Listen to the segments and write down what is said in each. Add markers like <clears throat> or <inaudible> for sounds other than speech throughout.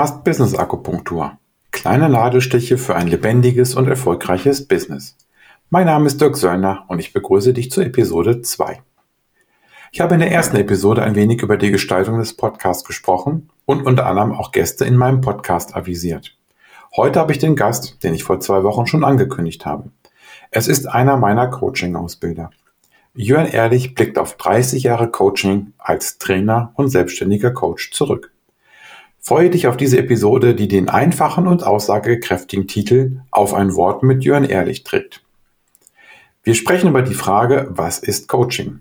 Podcast Business Akupunktur. Kleine Nadelstiche für ein lebendiges und erfolgreiches Business. Mein Name ist Dirk Söllner und ich begrüße dich zur Episode 2. Ich habe in der ersten Episode ein wenig über die Gestaltung des Podcasts gesprochen und unter anderem auch Gäste in meinem Podcast avisiert. Heute habe ich den Gast, den ich vor zwei Wochen schon angekündigt habe. Es ist einer meiner Coaching-Ausbilder. Jörn Ehrlich blickt auf 30 Jahre Coaching als Trainer und selbstständiger Coach zurück. Freue dich auf diese Episode, die den einfachen und aussagekräftigen Titel Auf ein Wort mit Jörn Ehrlich trägt. Wir sprechen über die Frage, was ist Coaching?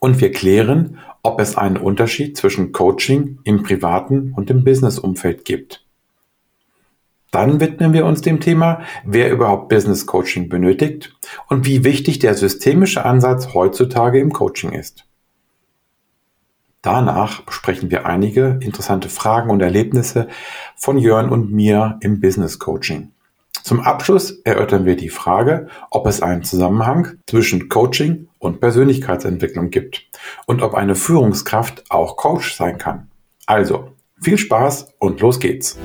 Und wir klären, ob es einen Unterschied zwischen Coaching im privaten und im Businessumfeld gibt. Dann widmen wir uns dem Thema, wer überhaupt Business Coaching benötigt und wie wichtig der systemische Ansatz heutzutage im Coaching ist. Danach besprechen wir einige interessante Fragen und Erlebnisse von Jörn und mir im Business Coaching. Zum Abschluss erörtern wir die Frage, ob es einen Zusammenhang zwischen Coaching und Persönlichkeitsentwicklung gibt und ob eine Führungskraft auch Coach sein kann. Also, viel Spaß und los geht's.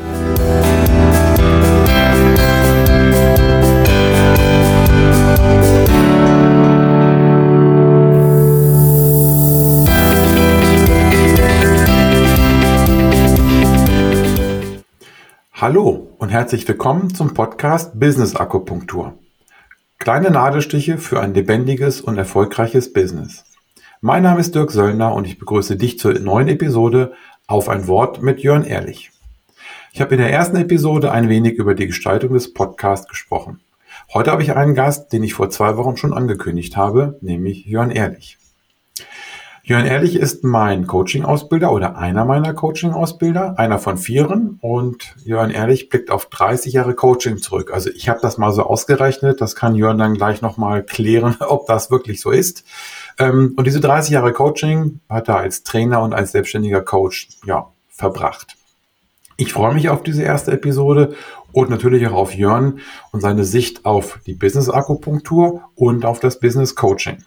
Hallo und herzlich willkommen zum Podcast Business Akupunktur. Kleine Nadelstiche für ein lebendiges und erfolgreiches Business. Mein Name ist Dirk Söllner und ich begrüße dich zur neuen Episode auf ein Wort mit Jörn Ehrlich. Ich habe in der ersten Episode ein wenig über die Gestaltung des Podcasts gesprochen. Heute habe ich einen Gast, den ich vor zwei Wochen schon angekündigt habe, nämlich Jörn Ehrlich. Jörn Ehrlich ist mein Coaching-Ausbilder oder einer meiner Coaching-Ausbilder, einer von vieren. Und Jörn Ehrlich blickt auf 30 Jahre Coaching zurück. Also ich habe das mal so ausgerechnet. Das kann Jörn dann gleich nochmal klären, <laughs> ob das wirklich so ist. Ähm, und diese 30 Jahre Coaching hat er als Trainer und als selbstständiger Coach ja, verbracht. Ich freue mich auf diese erste Episode und natürlich auch auf Jörn und seine Sicht auf die Business Akupunktur und auf das Business Coaching.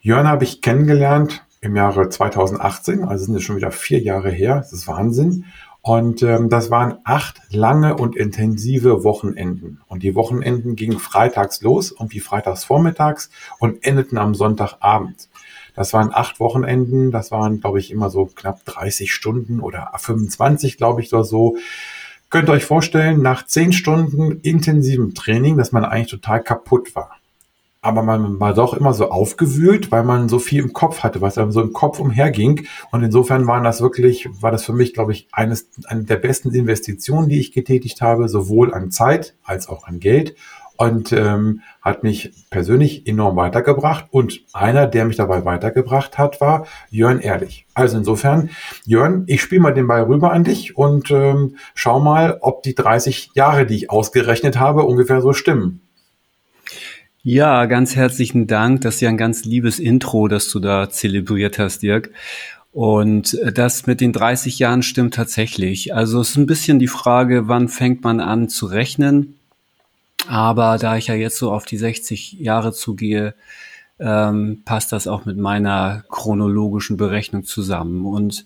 Jörn habe ich kennengelernt im Jahre 2018, also sind es schon wieder vier Jahre her, das ist Wahnsinn. Und ähm, das waren acht lange und intensive Wochenenden. Und die Wochenenden gingen freitags los, irgendwie freitags vormittags und endeten am Sonntagabend. Das waren acht Wochenenden, das waren, glaube ich, immer so knapp 30 Stunden oder 25, glaube ich, oder so. Könnt ihr euch vorstellen, nach zehn Stunden intensivem Training, dass man eigentlich total kaputt war aber man war doch immer so aufgewühlt, weil man so viel im Kopf hatte, was einem so im Kopf umherging. Und insofern waren das wirklich, war das für mich, glaube ich, eines, eine der besten Investitionen, die ich getätigt habe, sowohl an Zeit als auch an Geld. Und ähm, hat mich persönlich enorm weitergebracht. Und einer, der mich dabei weitergebracht hat, war Jörn Ehrlich. Also insofern, Jörn, ich spiele mal den Ball rüber an dich und ähm, schau mal, ob die 30 Jahre, die ich ausgerechnet habe, ungefähr so stimmen. Ja, ganz herzlichen Dank. Das ist ja ein ganz liebes Intro, das du da zelebriert hast, Dirk. Und äh, das mit den 30 Jahren stimmt tatsächlich. Also es ist ein bisschen die Frage, wann fängt man an zu rechnen? Aber da ich ja jetzt so auf die 60 Jahre zugehe, ähm, passt das auch mit meiner chronologischen Berechnung zusammen. Und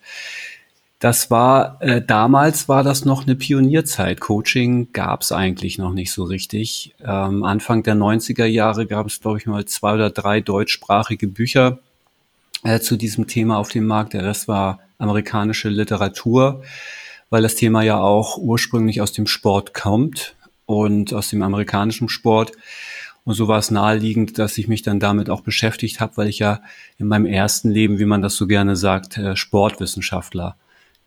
das war, äh, damals war das noch eine Pionierzeit. Coaching gab es eigentlich noch nicht so richtig. Ähm, Anfang der 90er Jahre gab es, glaube ich, mal zwei oder drei deutschsprachige Bücher äh, zu diesem Thema auf dem Markt. Der Rest war amerikanische Literatur, weil das Thema ja auch ursprünglich aus dem Sport kommt und aus dem amerikanischen Sport. Und so war es naheliegend, dass ich mich dann damit auch beschäftigt habe, weil ich ja in meinem ersten Leben, wie man das so gerne sagt, äh, Sportwissenschaftler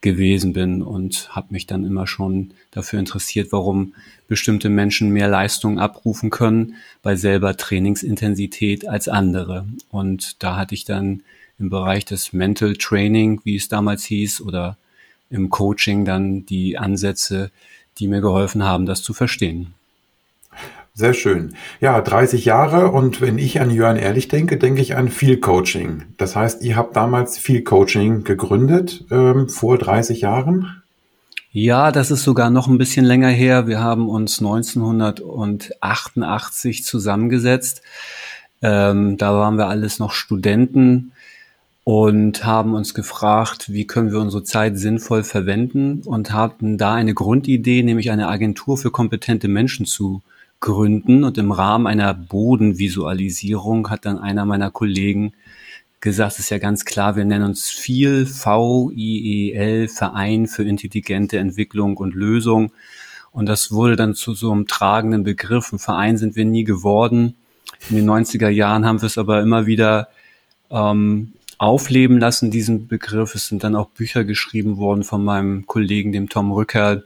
gewesen bin und habe mich dann immer schon dafür interessiert, warum bestimmte Menschen mehr Leistung abrufen können bei selber Trainingsintensität als andere. Und da hatte ich dann im Bereich des Mental Training, wie es damals hieß, oder im Coaching dann die Ansätze, die mir geholfen haben, das zu verstehen. Sehr schön. Ja, 30 Jahre und wenn ich an Jörn Ehrlich denke, denke ich an viel Coaching. Das heißt, ihr habt damals viel Coaching gegründet, ähm, vor 30 Jahren? Ja, das ist sogar noch ein bisschen länger her. Wir haben uns 1988 zusammengesetzt. Ähm, da waren wir alles noch Studenten und haben uns gefragt, wie können wir unsere Zeit sinnvoll verwenden und hatten da eine Grundidee, nämlich eine Agentur für kompetente Menschen zu gründen. Und im Rahmen einer Bodenvisualisierung hat dann einer meiner Kollegen gesagt, es ist ja ganz klar, wir nennen uns viel VIEL, Verein für intelligente Entwicklung und Lösung. Und das wurde dann zu so einem tragenden Begriff. Ein Verein sind wir nie geworden. In den 90er Jahren haben wir es aber immer wieder ähm, aufleben lassen, diesen Begriff. Es sind dann auch Bücher geschrieben worden von meinem Kollegen, dem Tom Rücker.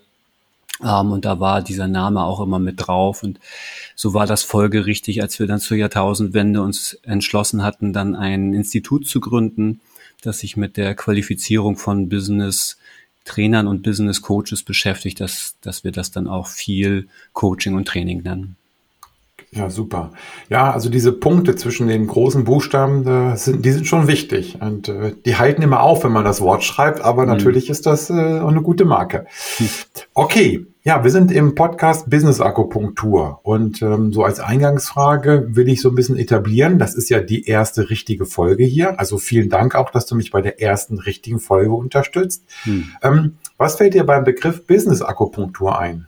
Ähm, und da war dieser Name auch immer mit drauf. Und so war das folgerichtig, als wir dann zur Jahrtausendwende uns entschlossen hatten, dann ein Institut zu gründen, das sich mit der Qualifizierung von Business Trainern und Business Coaches beschäftigt, dass, dass wir das dann auch viel Coaching und Training nennen. Ja, super. Ja, also diese Punkte zwischen den großen Buchstaben, äh, sind, die sind schon wichtig. Und äh, die halten immer auf, wenn man das Wort schreibt, aber mhm. natürlich ist das äh, auch eine gute Marke. Okay, ja, wir sind im Podcast Business Akupunktur. Und ähm, so als Eingangsfrage will ich so ein bisschen etablieren. Das ist ja die erste richtige Folge hier. Also vielen Dank auch, dass du mich bei der ersten richtigen Folge unterstützt. Hm. Ähm, was fällt dir beim Begriff Business Akupunktur ein?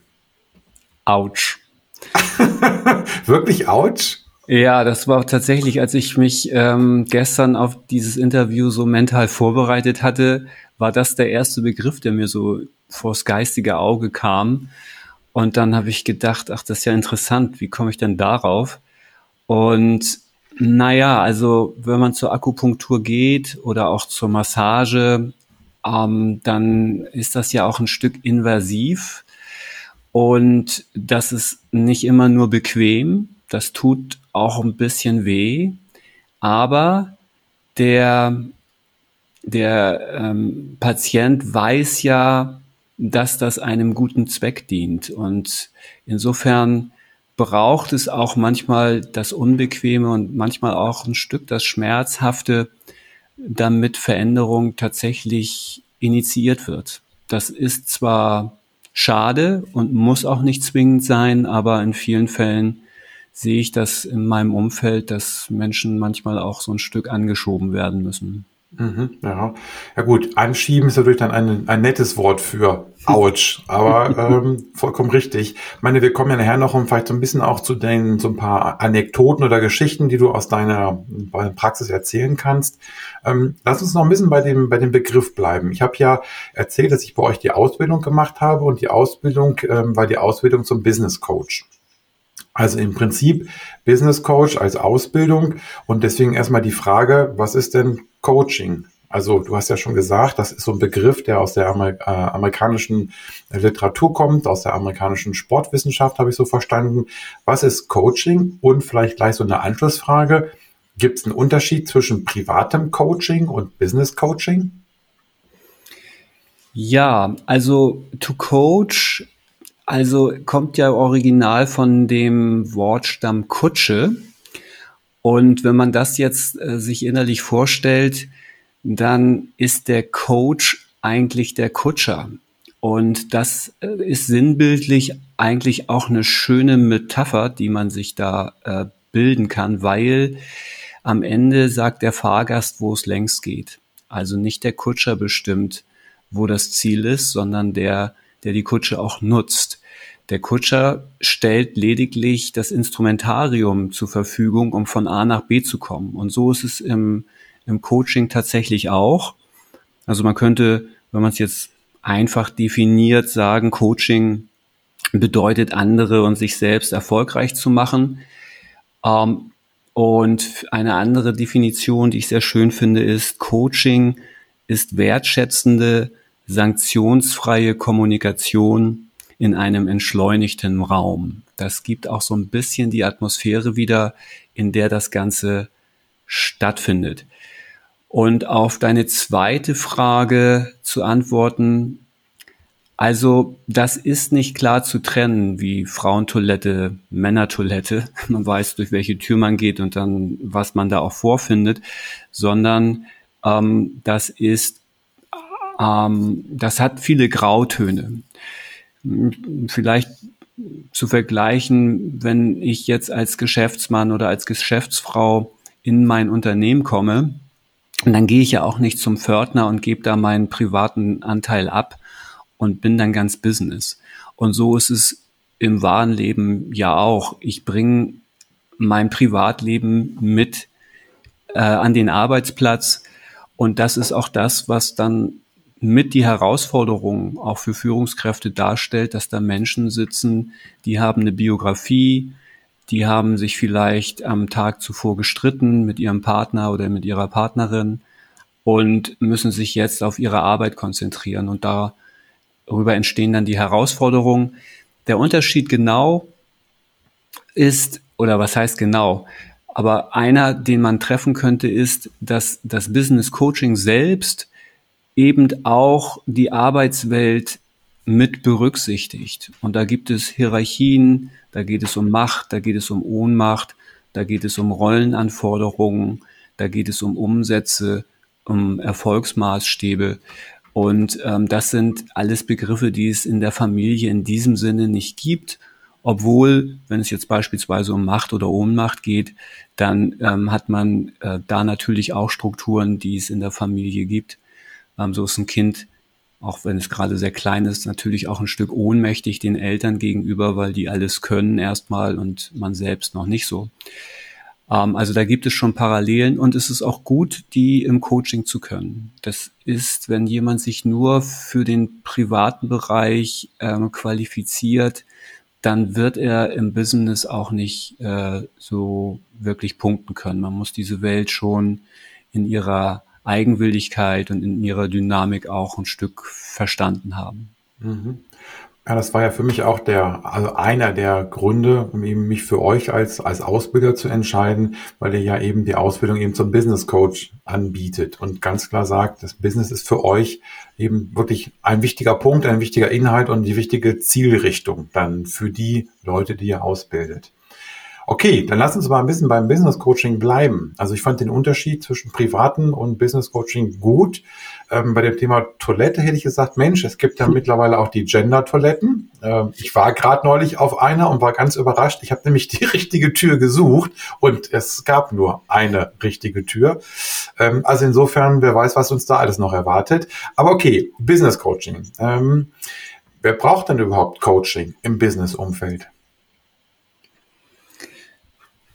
Autsch. <laughs> Wirklich ouch? Ja, das war tatsächlich, als ich mich ähm, gestern auf dieses Interview so mental vorbereitet hatte, war das der erste Begriff, der mir so vors geistige Auge kam. Und dann habe ich gedacht, ach, das ist ja interessant, wie komme ich denn darauf? Und naja, also wenn man zur Akupunktur geht oder auch zur Massage, ähm, dann ist das ja auch ein Stück invasiv. Und das ist nicht immer nur bequem, das tut auch ein bisschen weh, aber der, der ähm, Patient weiß ja, dass das einem guten Zweck dient. Und insofern braucht es auch manchmal das Unbequeme und manchmal auch ein Stück das Schmerzhafte, damit Veränderung tatsächlich initiiert wird. Das ist zwar schade und muss auch nicht zwingend sein, aber in vielen Fällen sehe ich das in meinem Umfeld, dass Menschen manchmal auch so ein Stück angeschoben werden müssen. Mhm, ja. ja gut, anschieben ist natürlich dann ein, ein nettes Wort für Autsch, aber <laughs> ähm, vollkommen richtig. Ich meine, wir kommen ja nachher noch um vielleicht so ein bisschen auch zu den so ein paar Anekdoten oder Geschichten, die du aus deiner Praxis erzählen kannst. Ähm, lass uns noch ein bisschen bei dem bei dem Begriff bleiben. Ich habe ja erzählt, dass ich bei euch die Ausbildung gemacht habe und die Ausbildung ähm, war die Ausbildung zum Business Coach. Also im Prinzip Business Coach als Ausbildung und deswegen erstmal die Frage, was ist denn Coaching? Also du hast ja schon gesagt, das ist so ein Begriff, der aus der Amer äh, amerikanischen Literatur kommt, aus der amerikanischen Sportwissenschaft, habe ich so verstanden. Was ist Coaching? Und vielleicht gleich so eine Anschlussfrage. Gibt es einen Unterschied zwischen privatem Coaching und Business Coaching? Ja, also to coach, also kommt ja original von dem Wortstamm Kutsche. Und wenn man das jetzt äh, sich innerlich vorstellt, dann ist der Coach eigentlich der Kutscher. Und das äh, ist sinnbildlich eigentlich auch eine schöne Metapher, die man sich da äh, bilden kann, weil am Ende sagt der Fahrgast, wo es längst geht. Also nicht der Kutscher bestimmt, wo das Ziel ist, sondern der, der die Kutsche auch nutzt. Der Kutscher stellt lediglich das Instrumentarium zur Verfügung, um von A nach B zu kommen. Und so ist es im, im Coaching tatsächlich auch. Also man könnte, wenn man es jetzt einfach definiert, sagen, Coaching bedeutet andere und sich selbst erfolgreich zu machen. Ähm, und eine andere Definition, die ich sehr schön finde, ist, Coaching ist wertschätzende, sanktionsfreie Kommunikation in einem entschleunigten Raum. Das gibt auch so ein bisschen die Atmosphäre wieder, in der das Ganze stattfindet. Und auf deine zweite Frage zu antworten, also das ist nicht klar zu trennen wie Frauentoilette, Männertoilette. <laughs> Man weiß, durch welche Tür man geht und dann, was man da auch vorfindet, sondern ähm, das ist, ähm, das hat viele Grautöne vielleicht zu vergleichen, wenn ich jetzt als Geschäftsmann oder als Geschäftsfrau in mein Unternehmen komme dann gehe ich ja auch nicht zum Pförtner und gebe da meinen privaten Anteil ab und bin dann ganz Business. Und so ist es im wahren Leben ja auch. Ich bringe mein Privatleben mit äh, an den Arbeitsplatz und das ist auch das, was dann mit die Herausforderung auch für Führungskräfte darstellt, dass da Menschen sitzen, die haben eine Biografie, die haben sich vielleicht am Tag zuvor gestritten mit ihrem Partner oder mit ihrer Partnerin und müssen sich jetzt auf ihre Arbeit konzentrieren. Und darüber entstehen dann die Herausforderungen. Der Unterschied genau ist, oder was heißt genau? Aber einer, den man treffen könnte, ist, dass das Business Coaching selbst eben auch die Arbeitswelt mit berücksichtigt. Und da gibt es Hierarchien, da geht es um Macht, da geht es um Ohnmacht, da geht es um Rollenanforderungen, da geht es um Umsätze, um Erfolgsmaßstäbe. Und ähm, das sind alles Begriffe, die es in der Familie in diesem Sinne nicht gibt. Obwohl, wenn es jetzt beispielsweise um Macht oder Ohnmacht geht, dann ähm, hat man äh, da natürlich auch Strukturen, die es in der Familie gibt. Ähm, so ist ein Kind auch wenn es gerade sehr klein ist, natürlich auch ein Stück ohnmächtig den Eltern gegenüber, weil die alles können erstmal und man selbst noch nicht so. Ähm, also da gibt es schon Parallelen und es ist auch gut, die im Coaching zu können. Das ist, wenn jemand sich nur für den privaten Bereich ähm, qualifiziert, dann wird er im Business auch nicht äh, so wirklich punkten können. Man muss diese Welt schon in ihrer Eigenwilligkeit und in ihrer Dynamik auch ein Stück verstanden haben. Mhm. Ja, das war ja für mich auch der, also einer der Gründe, um eben mich für euch als, als Ausbilder zu entscheiden, weil ihr ja eben die Ausbildung eben zum Business Coach anbietet und ganz klar sagt, das Business ist für euch eben wirklich ein wichtiger Punkt, ein wichtiger Inhalt und die wichtige Zielrichtung dann für die Leute, die ihr ausbildet. Okay, dann lass uns mal ein bisschen beim Business Coaching bleiben. Also ich fand den Unterschied zwischen privaten und Business Coaching gut. Ähm, bei dem Thema Toilette hätte ich gesagt, Mensch, es gibt ja mittlerweile auch die Gender-Toiletten. Ähm, ich war gerade neulich auf einer und war ganz überrascht. Ich habe nämlich die <laughs> richtige Tür gesucht und es gab nur eine richtige Tür. Ähm, also insofern, wer weiß, was uns da alles noch erwartet. Aber okay, Business Coaching. Ähm, wer braucht denn überhaupt Coaching im Business-Umfeld?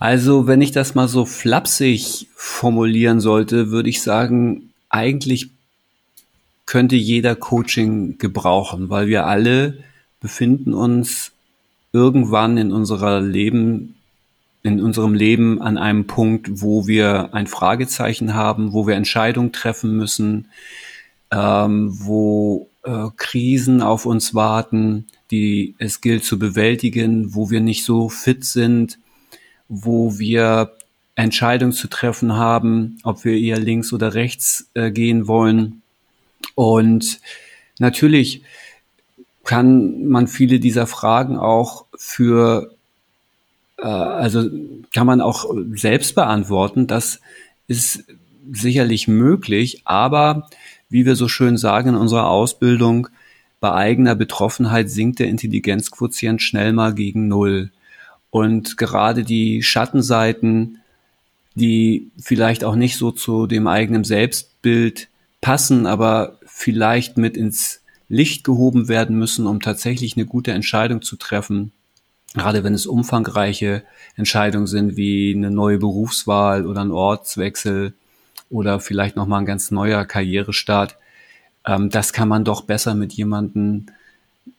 Also, wenn ich das mal so flapsig formulieren sollte, würde ich sagen, eigentlich könnte jeder Coaching gebrauchen, weil wir alle befinden uns irgendwann in unserer Leben, in unserem Leben an einem Punkt, wo wir ein Fragezeichen haben, wo wir Entscheidungen treffen müssen, ähm, wo äh, Krisen auf uns warten, die es gilt zu bewältigen, wo wir nicht so fit sind, wo wir Entscheidungen zu treffen haben, ob wir eher links oder rechts äh, gehen wollen. Und natürlich kann man viele dieser Fragen auch für, äh, also kann man auch selbst beantworten. Das ist sicherlich möglich, aber wie wir so schön sagen in unserer Ausbildung, bei eigener Betroffenheit sinkt der Intelligenzquotient schnell mal gegen Null. Und gerade die Schattenseiten, die vielleicht auch nicht so zu dem eigenen Selbstbild passen, aber vielleicht mit ins Licht gehoben werden müssen, um tatsächlich eine gute Entscheidung zu treffen. Gerade wenn es umfangreiche Entscheidungen sind, wie eine neue Berufswahl oder ein Ortswechsel oder vielleicht nochmal ein ganz neuer Karrierestart. Ähm, das kann man doch besser mit jemandem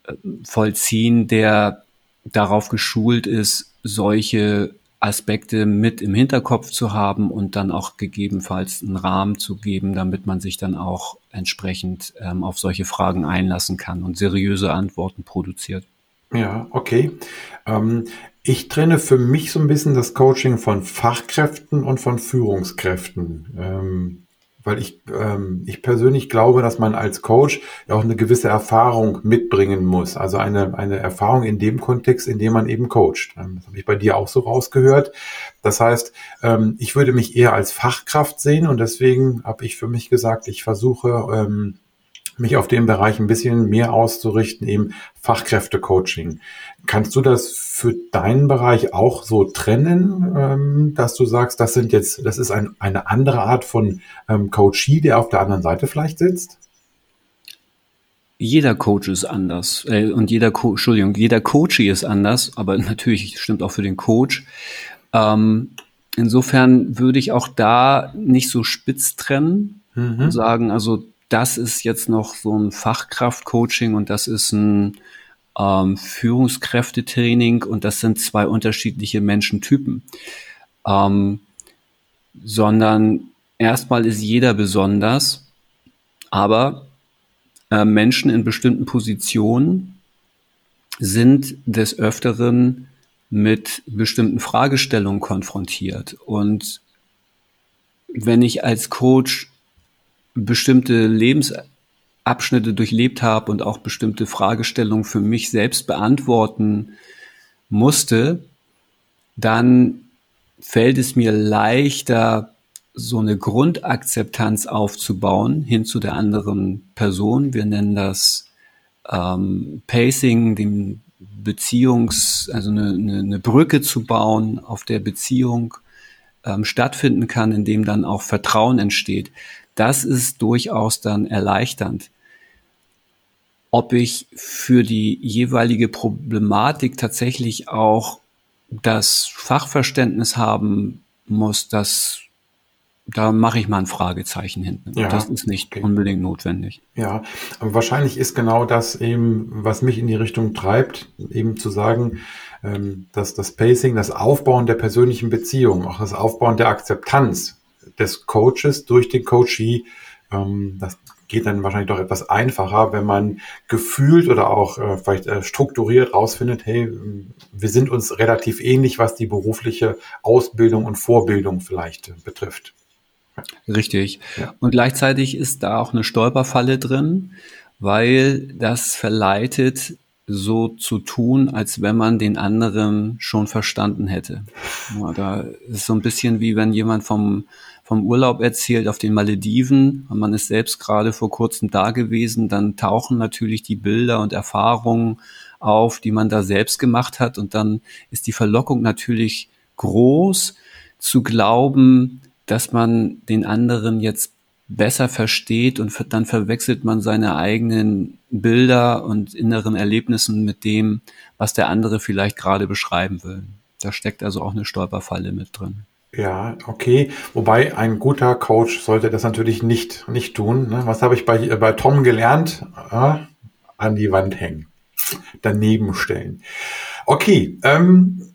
äh, vollziehen, der darauf geschult ist, solche Aspekte mit im Hinterkopf zu haben und dann auch gegebenenfalls einen Rahmen zu geben, damit man sich dann auch entsprechend ähm, auf solche Fragen einlassen kann und seriöse Antworten produziert. Ja, okay. Ähm, ich trenne für mich so ein bisschen das Coaching von Fachkräften und von Führungskräften. Ähm, weil ich, ähm, ich persönlich glaube, dass man als Coach ja auch eine gewisse Erfahrung mitbringen muss. Also eine, eine Erfahrung in dem Kontext, in dem man eben coacht. Ähm, das habe ich bei dir auch so rausgehört. Das heißt, ähm, ich würde mich eher als Fachkraft sehen und deswegen habe ich für mich gesagt, ich versuche, ähm, mich auf den Bereich ein bisschen mehr auszurichten, eben Fachkräftecoaching. Kannst du das für deinen Bereich auch so trennen, ähm, dass du sagst, das sind jetzt, das ist ein, eine andere Art von ähm, Coachie, der auf der anderen Seite vielleicht sitzt? Jeder Coach ist anders äh, und jeder Co Entschuldigung, jeder Coachie ist anders, aber natürlich stimmt auch für den Coach. Ähm, insofern würde ich auch da nicht so spitz trennen mhm. und sagen, also das ist jetzt noch so ein Fachkraft-Coaching und das ist ein ähm, Führungskräftetraining und das sind zwei unterschiedliche Menschentypen. Ähm, sondern erstmal ist jeder besonders, aber äh, Menschen in bestimmten Positionen sind des Öfteren mit bestimmten Fragestellungen konfrontiert. Und wenn ich als Coach bestimmte Lebensabschnitte durchlebt habe und auch bestimmte Fragestellungen für mich selbst beantworten musste, dann fällt es mir leichter, so eine Grundakzeptanz aufzubauen hin zu der anderen Person. Wir nennen das ähm, Pacing, dem Beziehungs, also eine, eine, eine Brücke zu bauen, auf der Beziehung ähm, stattfinden kann, in dem dann auch Vertrauen entsteht das ist durchaus dann erleichternd. Ob ich für die jeweilige Problematik tatsächlich auch das Fachverständnis haben muss, das da mache ich mal ein Fragezeichen hinten. Ja, das ist nicht okay. unbedingt notwendig. Ja, aber wahrscheinlich ist genau das eben, was mich in die Richtung treibt, eben zu sagen, ähm, dass das Pacing, das Aufbauen der persönlichen Beziehung, auch das Aufbauen der Akzeptanz des Coaches durch den Coachee. Ähm, das geht dann wahrscheinlich doch etwas einfacher, wenn man gefühlt oder auch äh, vielleicht äh, strukturiert rausfindet, hey, wir sind uns relativ ähnlich, was die berufliche Ausbildung und Vorbildung vielleicht äh, betrifft. Richtig. Ja. Und gleichzeitig ist da auch eine Stolperfalle drin, weil das verleitet, so zu tun, als wenn man den anderen schon verstanden hätte. Ja, da ist so ein bisschen wie wenn jemand vom vom Urlaub erzählt auf den Malediven und man ist selbst gerade vor kurzem da gewesen, dann tauchen natürlich die Bilder und Erfahrungen auf, die man da selbst gemacht hat und dann ist die Verlockung natürlich groß zu glauben, dass man den anderen jetzt besser versteht und dann verwechselt man seine eigenen Bilder und inneren Erlebnissen mit dem, was der andere vielleicht gerade beschreiben will. Da steckt also auch eine Stolperfalle mit drin. Ja, okay. Wobei ein guter Coach sollte das natürlich nicht, nicht tun. Ne? Was habe ich bei, bei Tom gelernt? Äh, an die Wand hängen. Daneben stellen. Okay, ähm,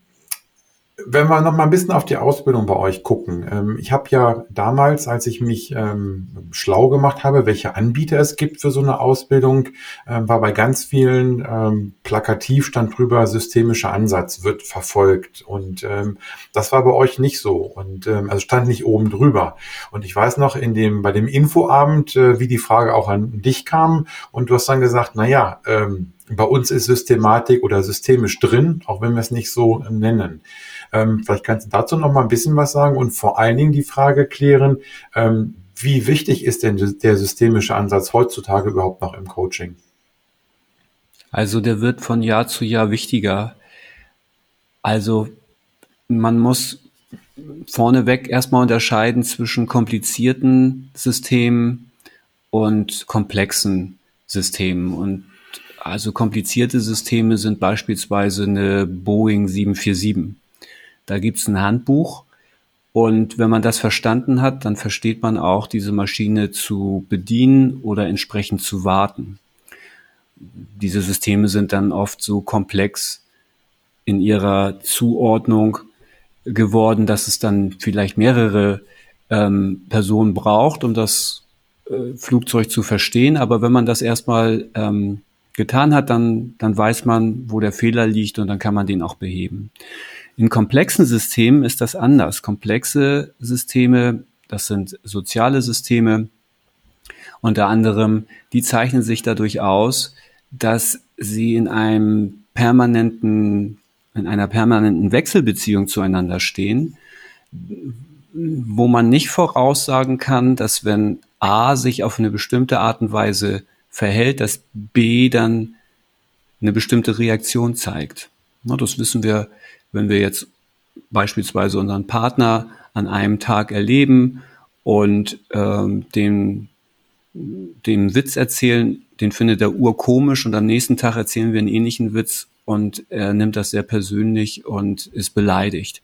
wenn wir noch mal ein bisschen auf die Ausbildung bei euch gucken. Ähm, ich habe ja damals, als ich mich ähm, schlau gemacht habe, welche Anbieter es gibt für so eine Ausbildung, ähm, war bei ganz vielen plakativ stand drüber, systemischer Ansatz wird verfolgt. Und das war bei euch nicht so. Und also stand nicht oben drüber. Und ich weiß noch in dem, bei dem Infoabend, äh, wie die Frage auch an dich kam. Und du hast dann gesagt, na ja, bei uns ist Systematik oder systemisch drin, auch wenn wir es nicht so nennen. Ähm, vielleicht kannst du dazu noch mal ein bisschen was sagen und vor allen Dingen die Frage klären, ähm, wie wichtig ist denn der systemische Ansatz heutzutage überhaupt noch im Coaching? Also der wird von Jahr zu Jahr wichtiger. Also man muss vorneweg erstmal unterscheiden zwischen komplizierten Systemen und komplexen Systemen. Und also komplizierte Systeme sind beispielsweise eine Boeing 747. Da gibt's ein Handbuch und wenn man das verstanden hat, dann versteht man auch, diese Maschine zu bedienen oder entsprechend zu warten. Diese Systeme sind dann oft so komplex in ihrer Zuordnung geworden, dass es dann vielleicht mehrere ähm, Personen braucht, um das äh, Flugzeug zu verstehen. Aber wenn man das erstmal ähm, getan hat, dann, dann weiß man, wo der Fehler liegt und dann kann man den auch beheben. In komplexen Systemen ist das anders. Komplexe Systeme, das sind soziale Systeme, unter anderem, die zeichnen sich dadurch aus, dass sie in einem permanenten, in einer permanenten Wechselbeziehung zueinander stehen, wo man nicht voraussagen kann, dass wenn A sich auf eine bestimmte Art und Weise verhält, dass B dann eine bestimmte Reaktion zeigt. Das wissen wir, wenn wir jetzt beispielsweise unseren Partner an einem Tag erleben und ähm, den, den Witz erzählen, den findet er urkomisch und am nächsten Tag erzählen wir einen ähnlichen Witz und er nimmt das sehr persönlich und ist beleidigt.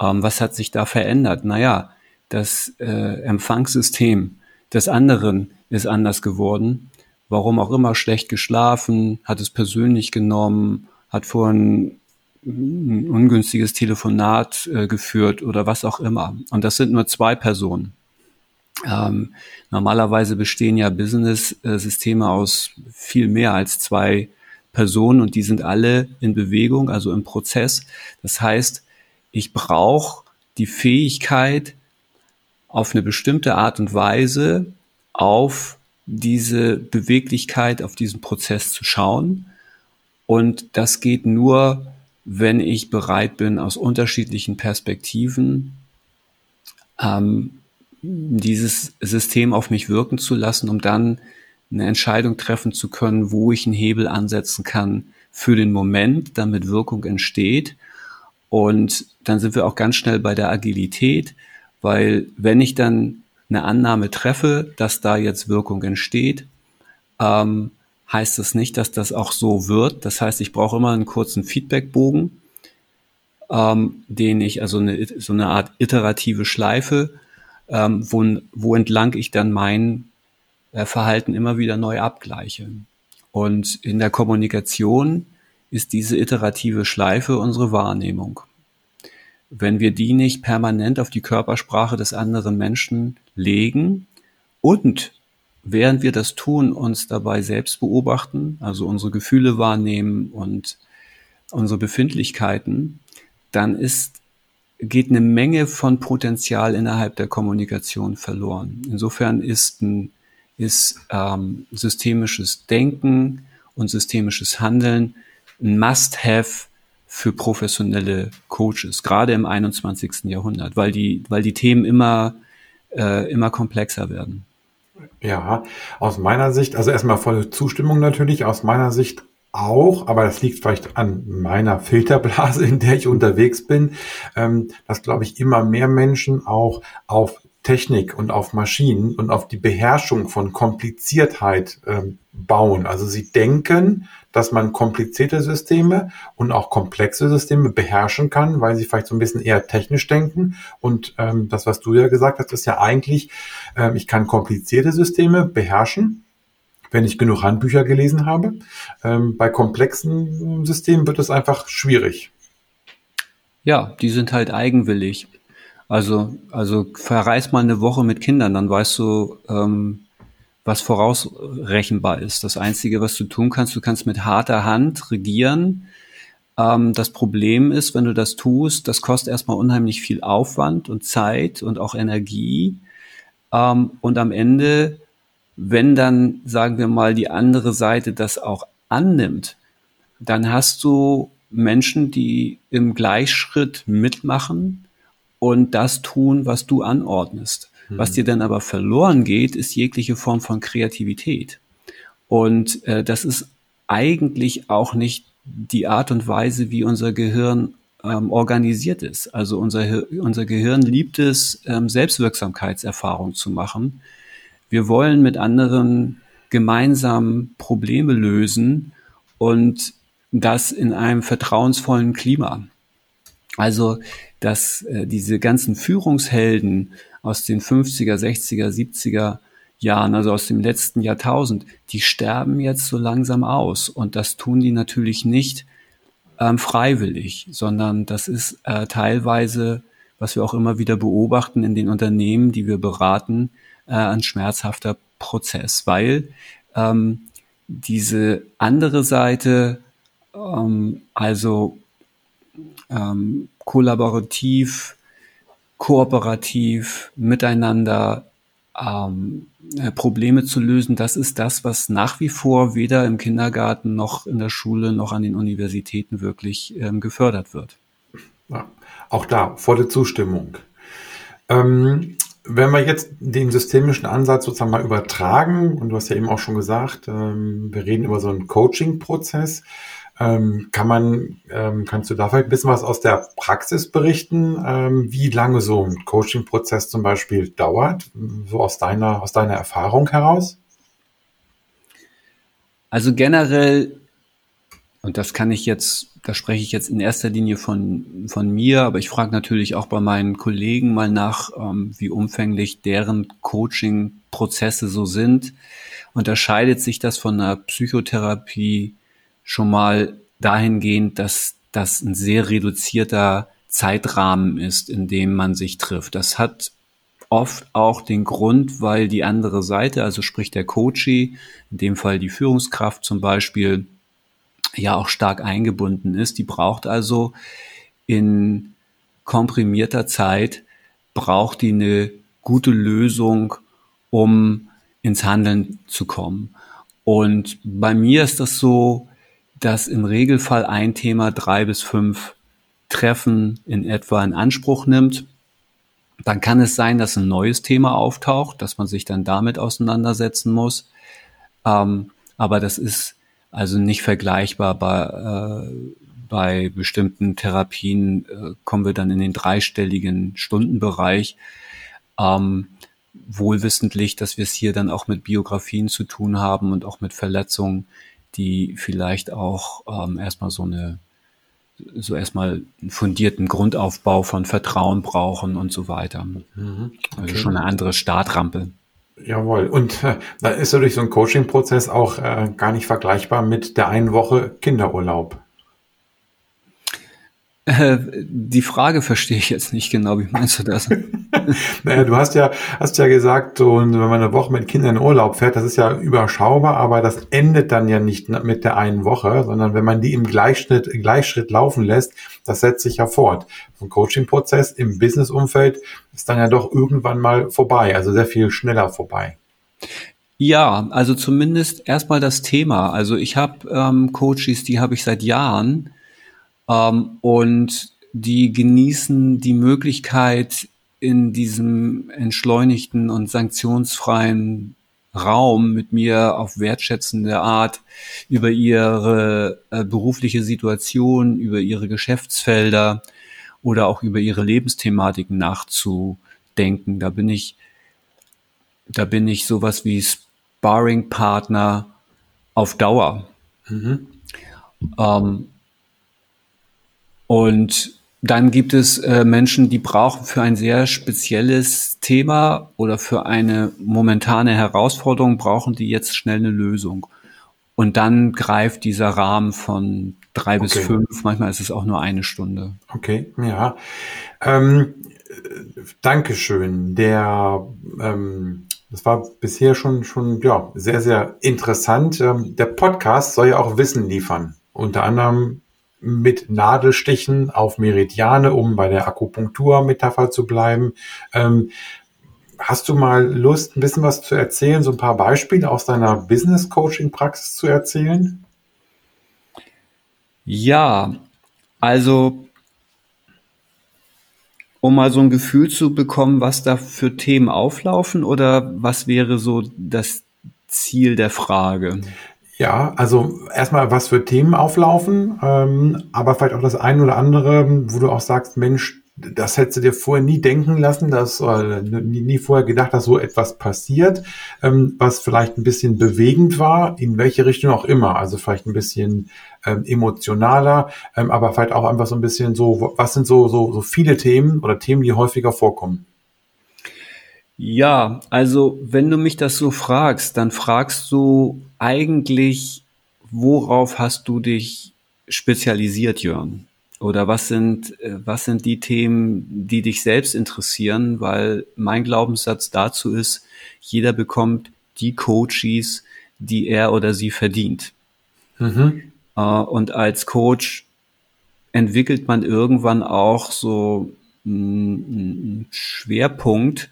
Ähm, was hat sich da verändert? Naja, das äh, Empfangssystem des anderen ist anders geworden. Warum auch immer schlecht geschlafen, hat es persönlich genommen, hat vorhin ein ungünstiges Telefonat äh, geführt oder was auch immer. Und das sind nur zwei Personen. Ähm, normalerweise bestehen ja Business-Systeme aus viel mehr als zwei Personen und die sind alle in Bewegung, also im Prozess. Das heißt, ich brauche die Fähigkeit, auf eine bestimmte Art und Weise auf diese Beweglichkeit, auf diesen Prozess zu schauen. Und das geht nur, wenn ich bereit bin, aus unterschiedlichen Perspektiven ähm, dieses System auf mich wirken zu lassen, um dann eine Entscheidung treffen zu können, wo ich einen Hebel ansetzen kann für den Moment, damit Wirkung entsteht. Und dann sind wir auch ganz schnell bei der Agilität, weil wenn ich dann eine Annahme treffe, dass da jetzt Wirkung entsteht, ähm, heißt das nicht, dass das auch so wird. Das heißt, ich brauche immer einen kurzen Feedbackbogen, ähm, den ich, also eine, so eine Art iterative Schleife, ähm, wo, wo entlang ich dann mein äh, Verhalten immer wieder neu abgleiche. Und in der Kommunikation ist diese iterative Schleife unsere Wahrnehmung. Wenn wir die nicht permanent auf die Körpersprache des anderen Menschen legen und während wir das tun, uns dabei selbst beobachten, also unsere Gefühle wahrnehmen und unsere Befindlichkeiten, dann ist, geht eine Menge von Potenzial innerhalb der Kommunikation verloren. Insofern ist ein ist ähm, systemisches Denken und systemisches Handeln ein Must-Have für professionelle Coaches, gerade im 21. Jahrhundert, weil die, weil die Themen immer, äh, immer komplexer werden. Ja, aus meiner Sicht, also erstmal volle Zustimmung natürlich, aus meiner Sicht auch, aber das liegt vielleicht an meiner Filterblase, <laughs> in der ich unterwegs bin, ähm, dass, glaube ich, immer mehr Menschen auch auf Technik und auf Maschinen und auf die Beherrschung von Kompliziertheit ähm, bauen. Also sie denken, dass man komplizierte Systeme und auch komplexe Systeme beherrschen kann, weil sie vielleicht so ein bisschen eher technisch denken. Und ähm, das, was du ja gesagt hast, ist ja eigentlich, ähm, ich kann komplizierte Systeme beherrschen, wenn ich genug Handbücher gelesen habe. Ähm, bei komplexen Systemen wird es einfach schwierig. Ja, die sind halt eigenwillig. Also, also verreis mal eine Woche mit Kindern, dann weißt du, ähm, was vorausrechenbar ist. Das Einzige, was du tun kannst, du kannst mit harter Hand regieren. Ähm, das Problem ist, wenn du das tust, das kostet erstmal unheimlich viel Aufwand und Zeit und auch Energie. Ähm, und am Ende, wenn dann, sagen wir mal, die andere Seite das auch annimmt, dann hast du Menschen, die im Gleichschritt mitmachen, und das tun, was du anordnest. Mhm. Was dir dann aber verloren geht, ist jegliche Form von Kreativität. Und äh, das ist eigentlich auch nicht die Art und Weise, wie unser Gehirn ähm, organisiert ist. Also unser, unser Gehirn liebt es, ähm, Selbstwirksamkeitserfahrung zu machen. Wir wollen mit anderen gemeinsam Probleme lösen und das in einem vertrauensvollen Klima. Also dass äh, diese ganzen Führungshelden aus den 50er, 60er, 70er Jahren, also aus dem letzten Jahrtausend, die sterben jetzt so langsam aus. Und das tun die natürlich nicht ähm, freiwillig, sondern das ist äh, teilweise, was wir auch immer wieder beobachten in den Unternehmen, die wir beraten, äh, ein schmerzhafter Prozess, weil ähm, diese andere Seite, ähm, also ähm, kollaborativ, kooperativ, miteinander ähm, äh, Probleme zu lösen, das ist das, was nach wie vor weder im Kindergarten noch in der Schule noch an den Universitäten wirklich ähm, gefördert wird. Ja, auch da volle Zustimmung. Ähm, wenn wir jetzt den systemischen Ansatz sozusagen mal übertragen, und du hast ja eben auch schon gesagt, ähm, wir reden über so einen Coaching-Prozess, ähm, kann man, ähm, kannst du da vielleicht ein bisschen was aus der Praxis berichten, ähm, wie lange so ein Coaching-Prozess zum Beispiel dauert, so aus deiner, aus deiner Erfahrung heraus? Also generell, und das kann ich jetzt, da spreche ich jetzt in erster Linie von, von mir, aber ich frage natürlich auch bei meinen Kollegen mal nach, ähm, wie umfänglich deren Coaching-Prozesse so sind. Unterscheidet sich das von einer Psychotherapie schon mal dahingehend, dass das ein sehr reduzierter Zeitrahmen ist, in dem man sich trifft. Das hat oft auch den Grund, weil die andere Seite, also sprich der Coachee, in dem Fall die Führungskraft zum Beispiel, ja auch stark eingebunden ist. Die braucht also in komprimierter Zeit, braucht die eine gute Lösung, um ins Handeln zu kommen. Und bei mir ist das so, dass im Regelfall ein Thema drei bis fünf Treffen in etwa in Anspruch nimmt. Dann kann es sein, dass ein neues Thema auftaucht, dass man sich dann damit auseinandersetzen muss. Ähm, aber das ist also nicht vergleichbar bei, äh, bei bestimmten Therapien äh, kommen wir dann in den dreistelligen Stundenbereich. Ähm, wohlwissentlich, dass wir es hier dann auch mit Biografien zu tun haben und auch mit Verletzungen, die vielleicht auch ähm, erstmal so eine so erstmal einen fundierten Grundaufbau von Vertrauen brauchen und so weiter. Mhm. Also okay. Also schon eine andere Startrampe. Jawohl. Und äh, da ist natürlich so ein Coaching-Prozess auch äh, gar nicht vergleichbar mit der einen Woche Kinderurlaub. Äh, die Frage verstehe ich jetzt nicht genau. Wie meinst du das? <laughs> naja, du hast ja, hast ja gesagt, so, wenn man eine Woche mit Kindern in Urlaub fährt, das ist ja überschaubar, aber das endet dann ja nicht mit der einen Woche, sondern wenn man die im Gleichschritt, Gleichschritt laufen lässt, das setzt sich ja fort. So ein Coaching-Prozess im Business-Umfeld ist dann ja doch irgendwann mal vorbei, also sehr viel schneller vorbei. Ja, also zumindest erstmal das Thema. Also ich habe ähm, Coaches, die habe ich seit Jahren ähm, und die genießen die Möglichkeit, in diesem entschleunigten und sanktionsfreien Raum mit mir auf wertschätzende Art über ihre äh, berufliche Situation, über ihre Geschäftsfelder oder auch über ihre Lebensthematiken nachzudenken. Da bin ich, da bin ich sowas wie Sparring-Partner auf Dauer. Mhm. Ähm, und dann gibt es äh, Menschen, die brauchen für ein sehr spezielles Thema oder für eine momentane Herausforderung brauchen die jetzt schnell eine Lösung. Und dann greift dieser Rahmen von drei okay. bis fünf, manchmal ist es auch nur eine Stunde. Okay, ja. Ähm, Dankeschön. Der, ähm, das war bisher schon, schon ja, sehr, sehr interessant. Ähm, der Podcast soll ja auch Wissen liefern. Unter anderem mit Nadelstichen auf Meridiane, um bei der Akupunktur-Metapher zu bleiben. Ähm, hast du mal Lust, ein bisschen was zu erzählen, so ein paar Beispiele aus deiner Business-Coaching-Praxis zu erzählen? Ja, also um mal so ein Gefühl zu bekommen, was da für Themen auflaufen oder was wäre so das Ziel der Frage? Ja, also erstmal, was für Themen auflaufen, ähm, aber vielleicht auch das ein oder andere, wo du auch sagst, Mensch, das hättest du dir vorher nie denken lassen, dass äh, nie, nie vorher gedacht, dass so etwas passiert, ähm, was vielleicht ein bisschen bewegend war, in welche Richtung auch immer. Also vielleicht ein bisschen ähm, emotionaler, ähm, aber vielleicht auch einfach so ein bisschen so, was sind so, so, so viele Themen oder Themen, die häufiger vorkommen? Ja, also wenn du mich das so fragst, dann fragst du eigentlich, worauf hast du dich spezialisiert, Jörn? Oder was sind, äh, was sind die Themen, die dich selbst interessieren? Weil mein Glaubenssatz dazu ist, jeder bekommt die Coaches, die er oder sie verdient. Mhm. Äh, und als Coach entwickelt man irgendwann auch so einen Schwerpunkt,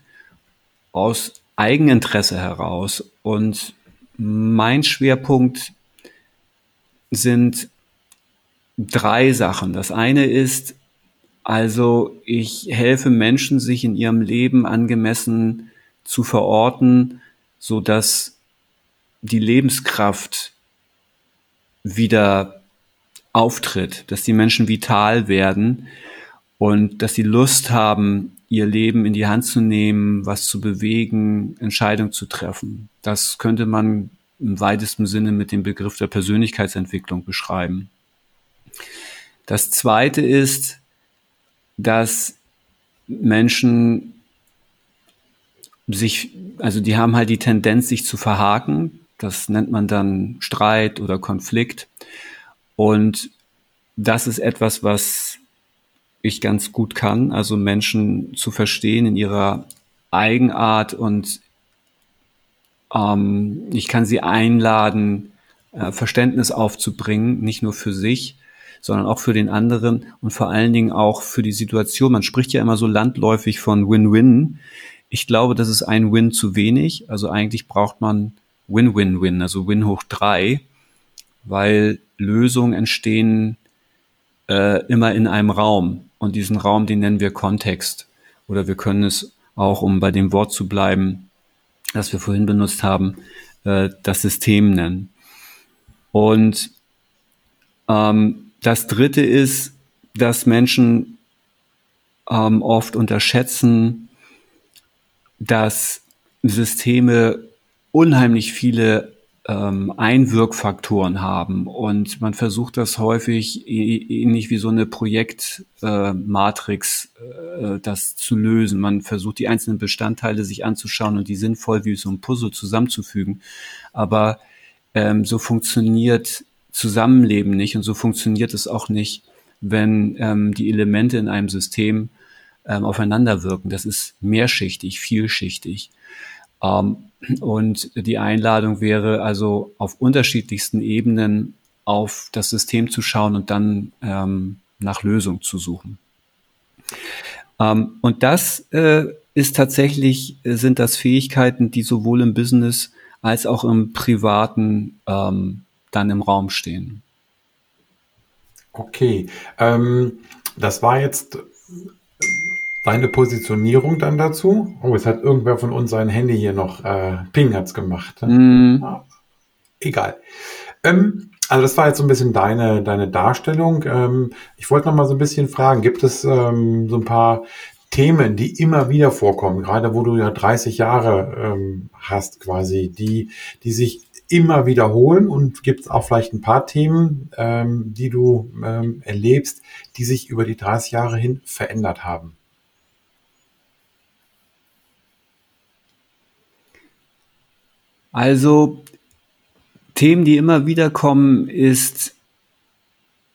aus Eigeninteresse heraus. Und mein Schwerpunkt sind drei Sachen. Das eine ist Also ich helfe Menschen, sich in ihrem Leben angemessen zu verorten, so dass die Lebenskraft wieder auftritt, dass die Menschen vital werden und dass sie Lust haben, ihr Leben in die Hand zu nehmen, was zu bewegen, Entscheidungen zu treffen. Das könnte man im weitesten Sinne mit dem Begriff der Persönlichkeitsentwicklung beschreiben. Das zweite ist, dass Menschen sich, also die haben halt die Tendenz, sich zu verhaken. Das nennt man dann Streit oder Konflikt. Und das ist etwas, was ich ganz gut kann, also Menschen zu verstehen in ihrer Eigenart und ähm, ich kann sie einladen, äh, Verständnis aufzubringen, nicht nur für sich, sondern auch für den anderen und vor allen Dingen auch für die Situation. Man spricht ja immer so landläufig von Win-Win. Ich glaube, das ist ein Win zu wenig. Also eigentlich braucht man Win-Win-Win, also Win hoch drei, weil Lösungen entstehen äh, immer in einem Raum. Und diesen Raum, den nennen wir Kontext. Oder wir können es auch, um bei dem Wort zu bleiben, das wir vorhin benutzt haben, äh, das System nennen. Und ähm, das Dritte ist, dass Menschen ähm, oft unterschätzen, dass Systeme unheimlich viele ähm, Einwirkfaktoren haben und man versucht das häufig ähnlich wie so eine Projektmatrix äh, äh, das zu lösen. Man versucht die einzelnen Bestandteile sich anzuschauen und die sinnvoll wie so ein Puzzle zusammenzufügen. Aber ähm, so funktioniert Zusammenleben nicht und so funktioniert es auch nicht, wenn ähm, die Elemente in einem System ähm, aufeinander wirken. Das ist mehrschichtig, vielschichtig. Ähm, und die Einladung wäre also auf unterschiedlichsten Ebenen auf das System zu schauen und dann ähm, nach Lösung zu suchen. Ähm, und das äh, ist tatsächlich, äh, sind das Fähigkeiten, die sowohl im Business als auch im Privaten ähm, dann im Raum stehen. Okay, ähm, das war jetzt Deine Positionierung dann dazu? Oh, es hat irgendwer von uns sein Handy hier noch, äh, Ping hat's gemacht. Mm. Ja, egal. Ähm, also das war jetzt so ein bisschen deine, deine Darstellung. Ähm, ich wollte noch mal so ein bisschen fragen, gibt es ähm, so ein paar Themen, die immer wieder vorkommen, gerade wo du ja 30 Jahre ähm, hast quasi, die, die sich immer wiederholen und gibt es auch vielleicht ein paar Themen, ähm, die du ähm, erlebst, die sich über die 30 Jahre hin verändert haben? Also Themen, die immer wieder kommen, ist,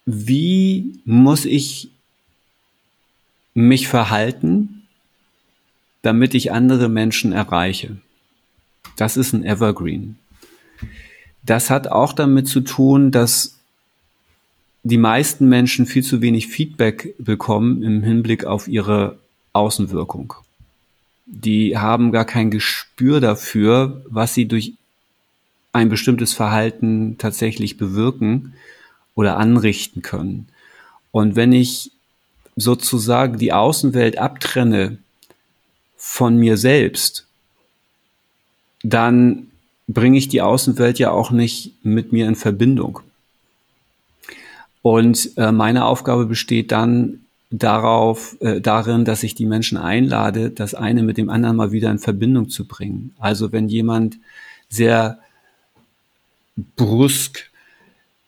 wie muss ich mich verhalten, damit ich andere Menschen erreiche? Das ist ein Evergreen. Das hat auch damit zu tun, dass die meisten Menschen viel zu wenig Feedback bekommen im Hinblick auf ihre Außenwirkung die haben gar kein Gespür dafür, was sie durch ein bestimmtes Verhalten tatsächlich bewirken oder anrichten können. Und wenn ich sozusagen die Außenwelt abtrenne von mir selbst, dann bringe ich die Außenwelt ja auch nicht mit mir in Verbindung. Und äh, meine Aufgabe besteht dann darauf, äh, darin, dass ich die Menschen einlade, das eine mit dem anderen mal wieder in Verbindung zu bringen. Also wenn jemand sehr brüsk,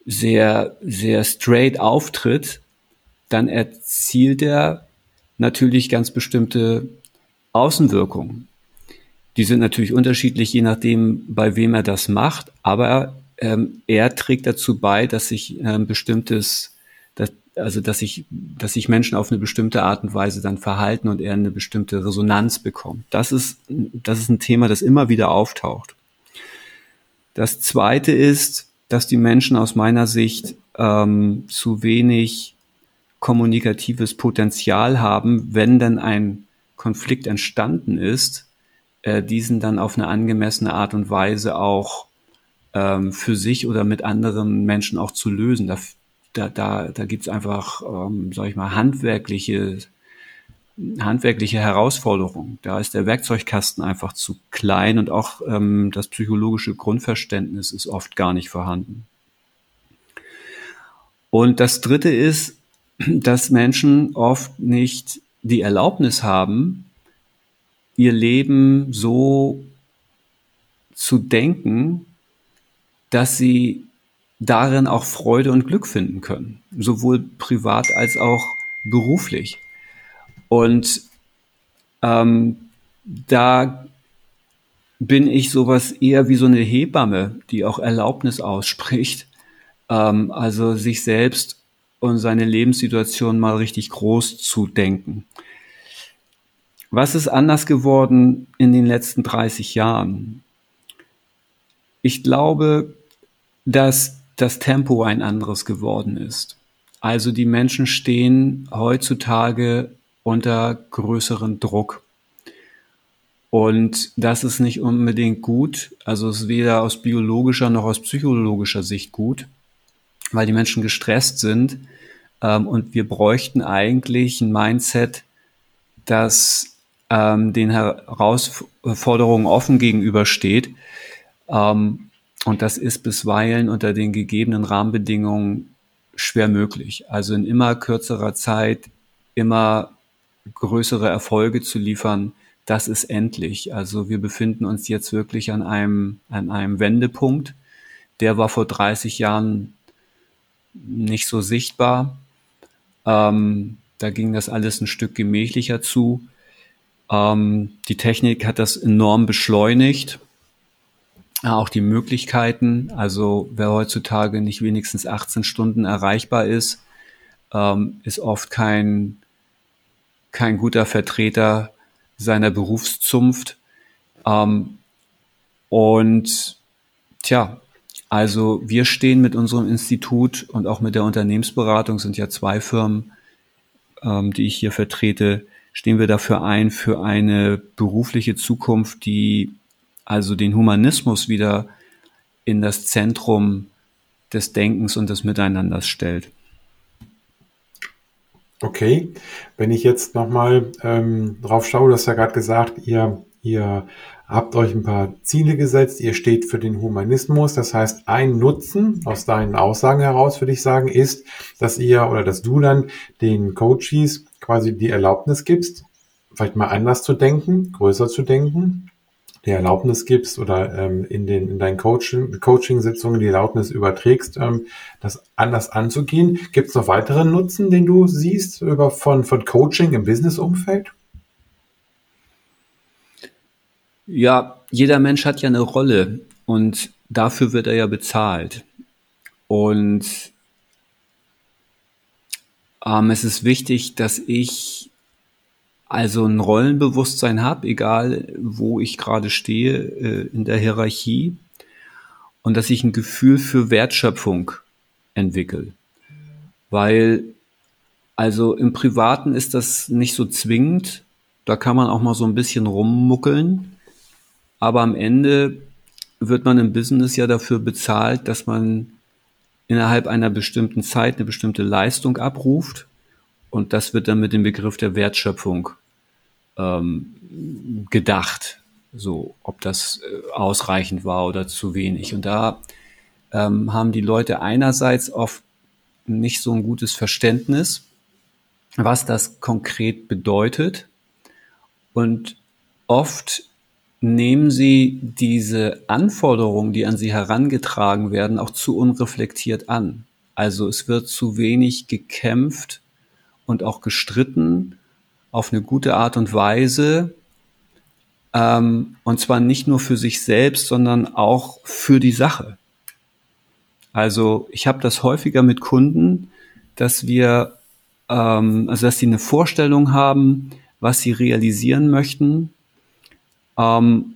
sehr, sehr straight auftritt, dann erzielt er natürlich ganz bestimmte Außenwirkungen. Die sind natürlich unterschiedlich, je nachdem, bei wem er das macht, aber ähm, er trägt dazu bei, dass sich ein ähm, bestimmtes also dass sich, dass sich Menschen auf eine bestimmte Art und Weise dann verhalten und er eine bestimmte Resonanz bekommt. Das ist, das ist ein Thema, das immer wieder auftaucht. Das zweite ist, dass die Menschen aus meiner Sicht ähm, zu wenig kommunikatives Potenzial haben, wenn dann ein Konflikt entstanden ist, äh, diesen dann auf eine angemessene Art und Weise auch ähm, für sich oder mit anderen Menschen auch zu lösen. Da da, da, da gibt's einfach, ähm, sag ich mal, handwerkliche, handwerkliche Herausforderungen. Da ist der Werkzeugkasten einfach zu klein und auch ähm, das psychologische Grundverständnis ist oft gar nicht vorhanden. Und das Dritte ist, dass Menschen oft nicht die Erlaubnis haben, ihr Leben so zu denken, dass sie darin auch Freude und Glück finden können, sowohl privat als auch beruflich. Und ähm, da bin ich sowas eher wie so eine Hebamme, die auch Erlaubnis ausspricht, <laughs> ähm, also sich selbst und seine Lebenssituation mal richtig groß zu denken. Was ist anders geworden in den letzten 30 Jahren? Ich glaube, dass das Tempo ein anderes geworden ist. Also die Menschen stehen heutzutage unter größeren Druck. Und das ist nicht unbedingt gut. Also es ist weder aus biologischer noch aus psychologischer Sicht gut, weil die Menschen gestresst sind. Ähm, und wir bräuchten eigentlich ein Mindset, das ähm, den Herausforderungen offen gegenübersteht. Ähm, und das ist bisweilen unter den gegebenen Rahmenbedingungen schwer möglich. Also in immer kürzerer Zeit immer größere Erfolge zu liefern, das ist endlich. Also wir befinden uns jetzt wirklich an einem, an einem Wendepunkt. Der war vor 30 Jahren nicht so sichtbar. Ähm, da ging das alles ein Stück gemächlicher zu. Ähm, die Technik hat das enorm beschleunigt. Auch die Möglichkeiten, also wer heutzutage nicht wenigstens 18 Stunden erreichbar ist, ähm, ist oft kein, kein guter Vertreter seiner Berufszunft. Ähm, und tja, also wir stehen mit unserem Institut und auch mit der Unternehmensberatung, sind ja zwei Firmen, ähm, die ich hier vertrete, stehen wir dafür ein für eine berufliche Zukunft, die also den Humanismus wieder in das Zentrum des Denkens und des Miteinanders stellt. Okay, wenn ich jetzt nochmal ähm, drauf schaue, du hast ja gerade gesagt, ihr, ihr habt euch ein paar Ziele gesetzt, ihr steht für den Humanismus. Das heißt, ein Nutzen aus deinen Aussagen heraus, würde ich sagen, ist, dass ihr oder dass du dann den Coaches quasi die Erlaubnis gibst, vielleicht mal anders zu denken, größer zu denken, die Erlaubnis gibst oder ähm, in, den, in deinen Coaching, Coaching-Sitzungen die Erlaubnis überträgst, ähm, das anders anzugehen. Gibt es noch weiteren Nutzen, den du siehst über von, von Coaching im Business-Umfeld? Ja, jeder Mensch hat ja eine Rolle und dafür wird er ja bezahlt. Und ähm, es ist wichtig, dass ich also ein Rollenbewusstsein habe, egal wo ich gerade stehe äh, in der Hierarchie. Und dass ich ein Gefühl für Wertschöpfung entwickle. Weil also im Privaten ist das nicht so zwingend, da kann man auch mal so ein bisschen rummuckeln, aber am Ende wird man im Business ja dafür bezahlt, dass man innerhalb einer bestimmten Zeit eine bestimmte Leistung abruft. Und das wird dann mit dem Begriff der Wertschöpfung ähm, gedacht. So, ob das äh, ausreichend war oder zu wenig. Und da ähm, haben die Leute einerseits oft nicht so ein gutes Verständnis, was das konkret bedeutet. Und oft nehmen sie diese Anforderungen, die an sie herangetragen werden, auch zu unreflektiert an. Also es wird zu wenig gekämpft und auch gestritten auf eine gute Art und Weise, ähm, und zwar nicht nur für sich selbst, sondern auch für die Sache. Also ich habe das häufiger mit Kunden, dass wir, ähm, also dass sie eine Vorstellung haben, was sie realisieren möchten ähm,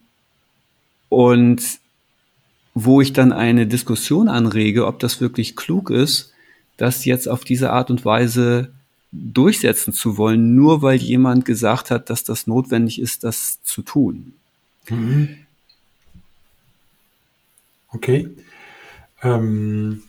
und wo ich dann eine Diskussion anrege, ob das wirklich klug ist, das jetzt auf diese Art und Weise durchsetzen zu wollen, nur weil jemand gesagt hat, dass das notwendig ist, das zu tun. Mhm. Okay. Ähm,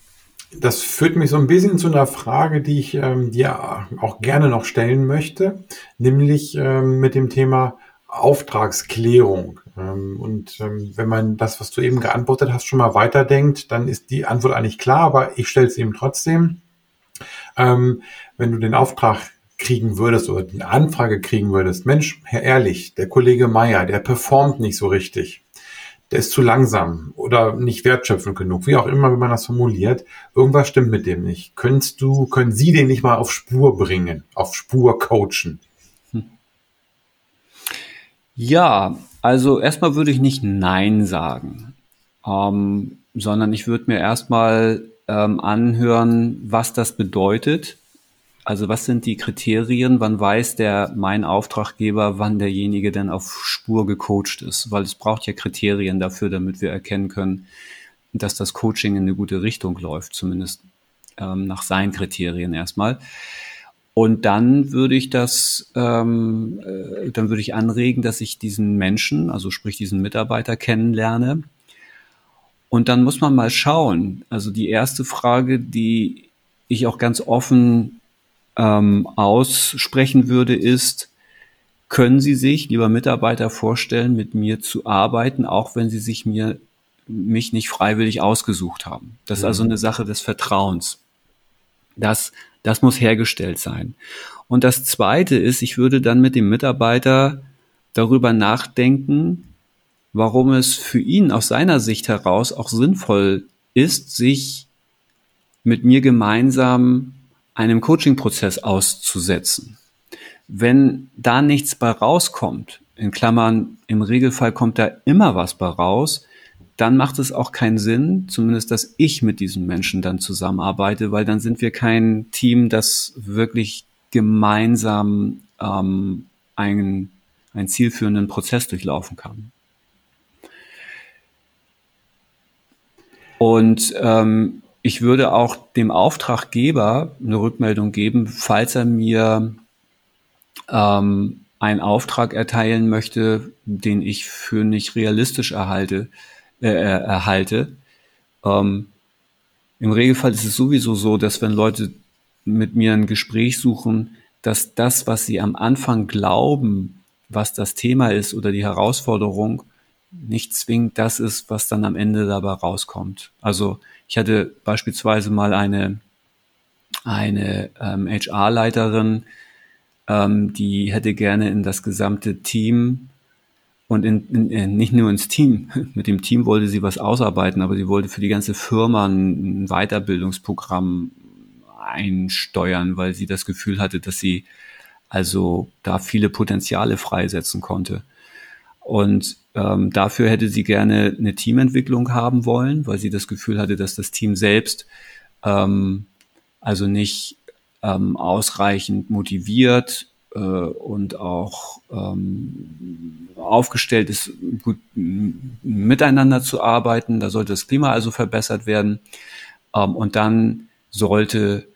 das führt mich so ein bisschen zu einer Frage, die ich ähm, dir auch gerne noch stellen möchte, nämlich ähm, mit dem Thema Auftragsklärung. Ähm, und ähm, wenn man das, was du eben geantwortet hast, schon mal weiterdenkt, dann ist die Antwort eigentlich klar, aber ich stelle es eben trotzdem. Ähm, wenn du den Auftrag kriegen würdest oder die Anfrage kriegen würdest, Mensch, Herr Ehrlich, der Kollege Meier, der performt nicht so richtig der ist zu langsam oder nicht wertschöpfend genug, wie auch immer, wie man das formuliert. Irgendwas stimmt mit dem nicht. Könntest du, können Sie den nicht mal auf Spur bringen, auf Spur coachen? Ja, also erstmal würde ich nicht Nein sagen, ähm, sondern ich würde mir erstmal ähm, anhören, was das bedeutet also was sind die Kriterien? Wann weiß der, mein Auftraggeber, wann derjenige denn auf Spur gecoacht ist? Weil es braucht ja Kriterien dafür, damit wir erkennen können, dass das Coaching in eine gute Richtung läuft, zumindest ähm, nach seinen Kriterien erstmal. Und dann würde ich das, ähm, äh, dann würde ich anregen, dass ich diesen Menschen, also sprich diesen Mitarbeiter kennenlerne. Und dann muss man mal schauen. Also die erste Frage, die ich auch ganz offen ähm, aussprechen würde, ist, können Sie sich, lieber Mitarbeiter, vorstellen, mit mir zu arbeiten, auch wenn Sie sich mir mich nicht freiwillig ausgesucht haben. Das ist also mhm. eine Sache des Vertrauens. Das, das muss hergestellt sein. Und das zweite ist, ich würde dann mit dem Mitarbeiter darüber nachdenken, warum es für ihn aus seiner Sicht heraus auch sinnvoll ist, sich mit mir gemeinsam einem Coaching-Prozess auszusetzen. Wenn da nichts bei rauskommt, in Klammern, im Regelfall kommt da immer was bei raus, dann macht es auch keinen Sinn, zumindest, dass ich mit diesen Menschen dann zusammenarbeite, weil dann sind wir kein Team, das wirklich gemeinsam ähm, einen, einen zielführenden Prozess durchlaufen kann. Und ähm, ich würde auch dem Auftraggeber eine Rückmeldung geben, falls er mir ähm, einen Auftrag erteilen möchte, den ich für nicht realistisch erhalte, äh, äh, erhalte. Ähm, Im Regelfall ist es sowieso so, dass wenn Leute mit mir ein Gespräch suchen, dass das, was sie am Anfang glauben, was das Thema ist oder die Herausforderung, nicht zwingend das ist, was dann am Ende dabei rauskommt. Also ich hatte beispielsweise mal eine, eine ähm, HR-Leiterin, ähm, die hätte gerne in das gesamte Team und in, in, in, nicht nur ins Team, <laughs> mit dem Team wollte sie was ausarbeiten, aber sie wollte für die ganze Firma ein Weiterbildungsprogramm einsteuern, weil sie das Gefühl hatte, dass sie also da viele Potenziale freisetzen konnte. Und ähm, dafür hätte sie gerne eine Teamentwicklung haben wollen, weil sie das Gefühl hatte, dass das Team selbst ähm, also nicht ähm, ausreichend motiviert äh, und auch ähm, aufgestellt ist, gut miteinander zu arbeiten. Da sollte das Klima also verbessert werden. Ähm, und dann sollte,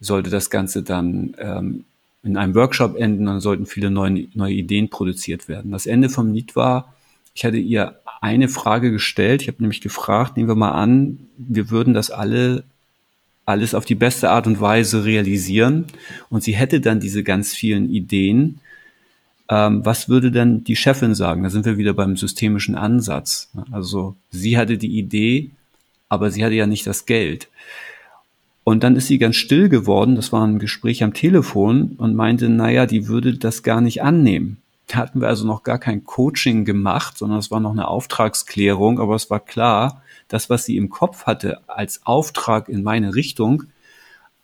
sollte das Ganze dann ähm, in einem Workshop enden, dann sollten viele neue, neue Ideen produziert werden. Das Ende vom Lied war, ich hatte ihr eine Frage gestellt. Ich habe nämlich gefragt, nehmen wir mal an, wir würden das alle alles auf die beste Art und Weise realisieren und sie hätte dann diese ganz vielen Ideen. Ähm, was würde denn die Chefin sagen? Da sind wir wieder beim systemischen Ansatz. Also sie hatte die Idee, aber sie hatte ja nicht das Geld. Und dann ist sie ganz still geworden, das war ein Gespräch am Telefon und meinte, naja, die würde das gar nicht annehmen. Da hatten wir also noch gar kein Coaching gemacht, sondern es war noch eine Auftragsklärung, aber es war klar, das, was sie im Kopf hatte als Auftrag in meine Richtung,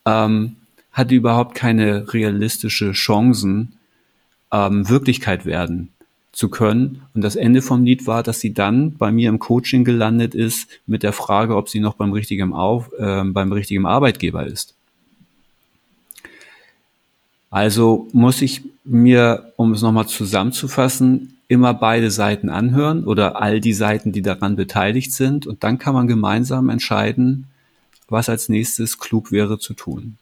ähm, hatte überhaupt keine realistische Chancen, ähm, Wirklichkeit werden zu können. Und das Ende vom Lied war, dass sie dann bei mir im Coaching gelandet ist mit der Frage, ob sie noch beim richtigen, Auf, äh, beim richtigen Arbeitgeber ist. Also muss ich mir, um es nochmal zusammenzufassen, immer beide Seiten anhören oder all die Seiten, die daran beteiligt sind. Und dann kann man gemeinsam entscheiden, was als nächstes klug wäre zu tun.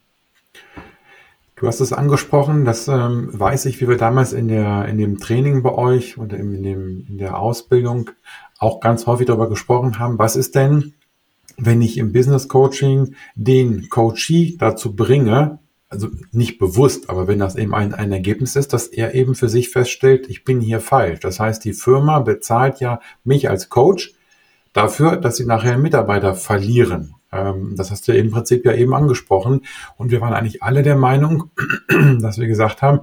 Du hast es angesprochen, das ähm, weiß ich, wie wir damals in der in dem Training bei euch oder in, dem, in der Ausbildung auch ganz häufig darüber gesprochen haben. Was ist denn wenn ich im Business Coaching den Coachee dazu bringe, also nicht bewusst, aber wenn das eben ein, ein Ergebnis ist, dass er eben für sich feststellt, ich bin hier falsch. Das heißt, die Firma bezahlt ja mich als Coach dafür, dass sie nachher Mitarbeiter verlieren. Ähm, das hast du im Prinzip ja eben angesprochen. Und wir waren eigentlich alle der Meinung, <clears throat> dass wir gesagt haben,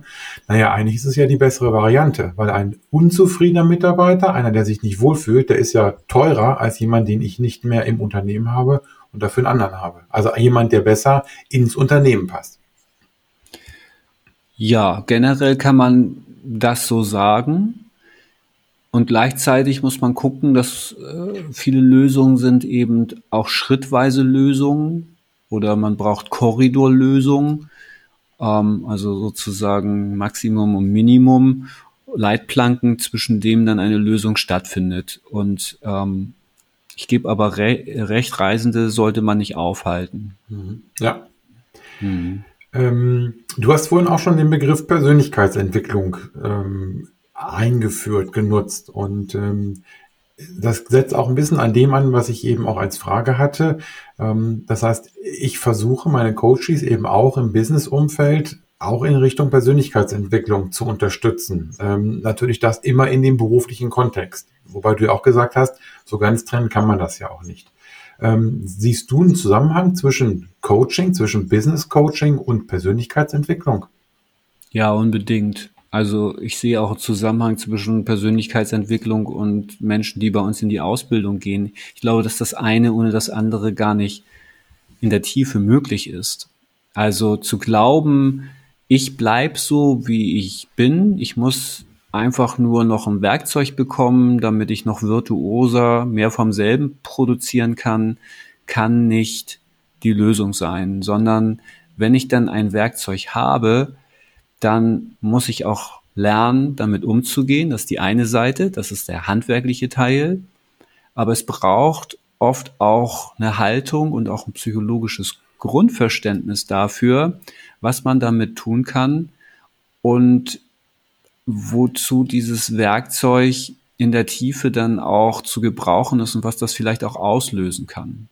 naja, eigentlich ist es ja die bessere Variante, weil ein unzufriedener Mitarbeiter, einer, der sich nicht wohlfühlt, der ist ja teurer als jemand, den ich nicht mehr im Unternehmen habe und dafür einen anderen habe. Also jemand, der besser ins Unternehmen passt. Ja, generell kann man das so sagen. Und gleichzeitig muss man gucken, dass äh, viele Lösungen sind eben auch schrittweise Lösungen oder man braucht Korridorlösungen, ähm, also sozusagen Maximum und Minimum, Leitplanken, zwischen denen dann eine Lösung stattfindet. Und ähm, ich gebe aber re recht, Reisende sollte man nicht aufhalten. Mhm. Ja. Mhm. Ähm, du hast vorhin auch schon den Begriff Persönlichkeitsentwicklung ähm, eingeführt, genutzt. Und ähm, das setzt auch ein bisschen an dem an, was ich eben auch als Frage hatte. Ähm, das heißt, ich versuche meine Coaches eben auch im Business-Umfeld auch in Richtung Persönlichkeitsentwicklung zu unterstützen. Ähm, natürlich das immer in dem beruflichen Kontext. Wobei du ja auch gesagt hast, so ganz trennen kann man das ja auch nicht. Ähm, siehst du einen Zusammenhang zwischen Coaching, zwischen Business Coaching und Persönlichkeitsentwicklung? Ja, unbedingt. Also ich sehe auch einen Zusammenhang zwischen Persönlichkeitsentwicklung und Menschen, die bei uns in die Ausbildung gehen. Ich glaube, dass das eine ohne das andere gar nicht in der Tiefe möglich ist. Also zu glauben, ich bleib so, wie ich bin, ich muss einfach nur noch ein Werkzeug bekommen, damit ich noch virtuoser mehr vom selben produzieren kann, kann nicht die Lösung sein, sondern wenn ich dann ein Werkzeug habe, dann muss ich auch lernen, damit umzugehen. Das ist die eine Seite, das ist der handwerkliche Teil. Aber es braucht oft auch eine Haltung und auch ein psychologisches Grundverständnis dafür, was man damit tun kann und wozu dieses Werkzeug in der Tiefe dann auch zu gebrauchen ist und was das vielleicht auch auslösen kann.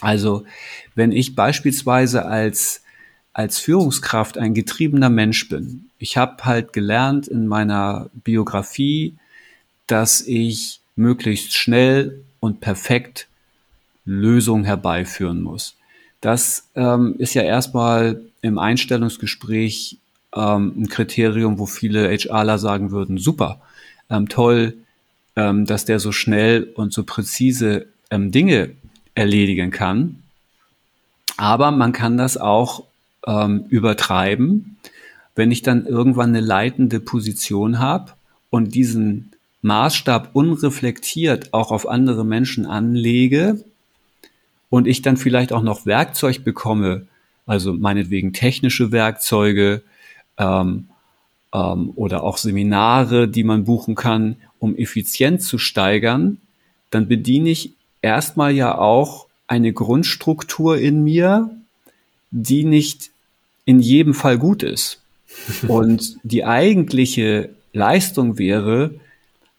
Also wenn ich beispielsweise als als Führungskraft ein getriebener Mensch bin. Ich habe halt gelernt in meiner Biografie, dass ich möglichst schnell und perfekt Lösungen herbeiführen muss. Das ähm, ist ja erstmal im Einstellungsgespräch ähm, ein Kriterium, wo viele HRler sagen würden, super, ähm, toll, ähm, dass der so schnell und so präzise ähm, Dinge erledigen kann. Aber man kann das auch ähm, übertreiben. Wenn ich dann irgendwann eine leitende Position habe und diesen Maßstab unreflektiert auch auf andere Menschen anlege und ich dann vielleicht auch noch Werkzeug bekomme, also meinetwegen technische Werkzeuge ähm, ähm, oder auch Seminare, die man buchen kann, um Effizienz zu steigern, dann bediene ich erstmal ja auch eine Grundstruktur in mir, die nicht in jedem Fall gut ist. <laughs> Und die eigentliche Leistung wäre,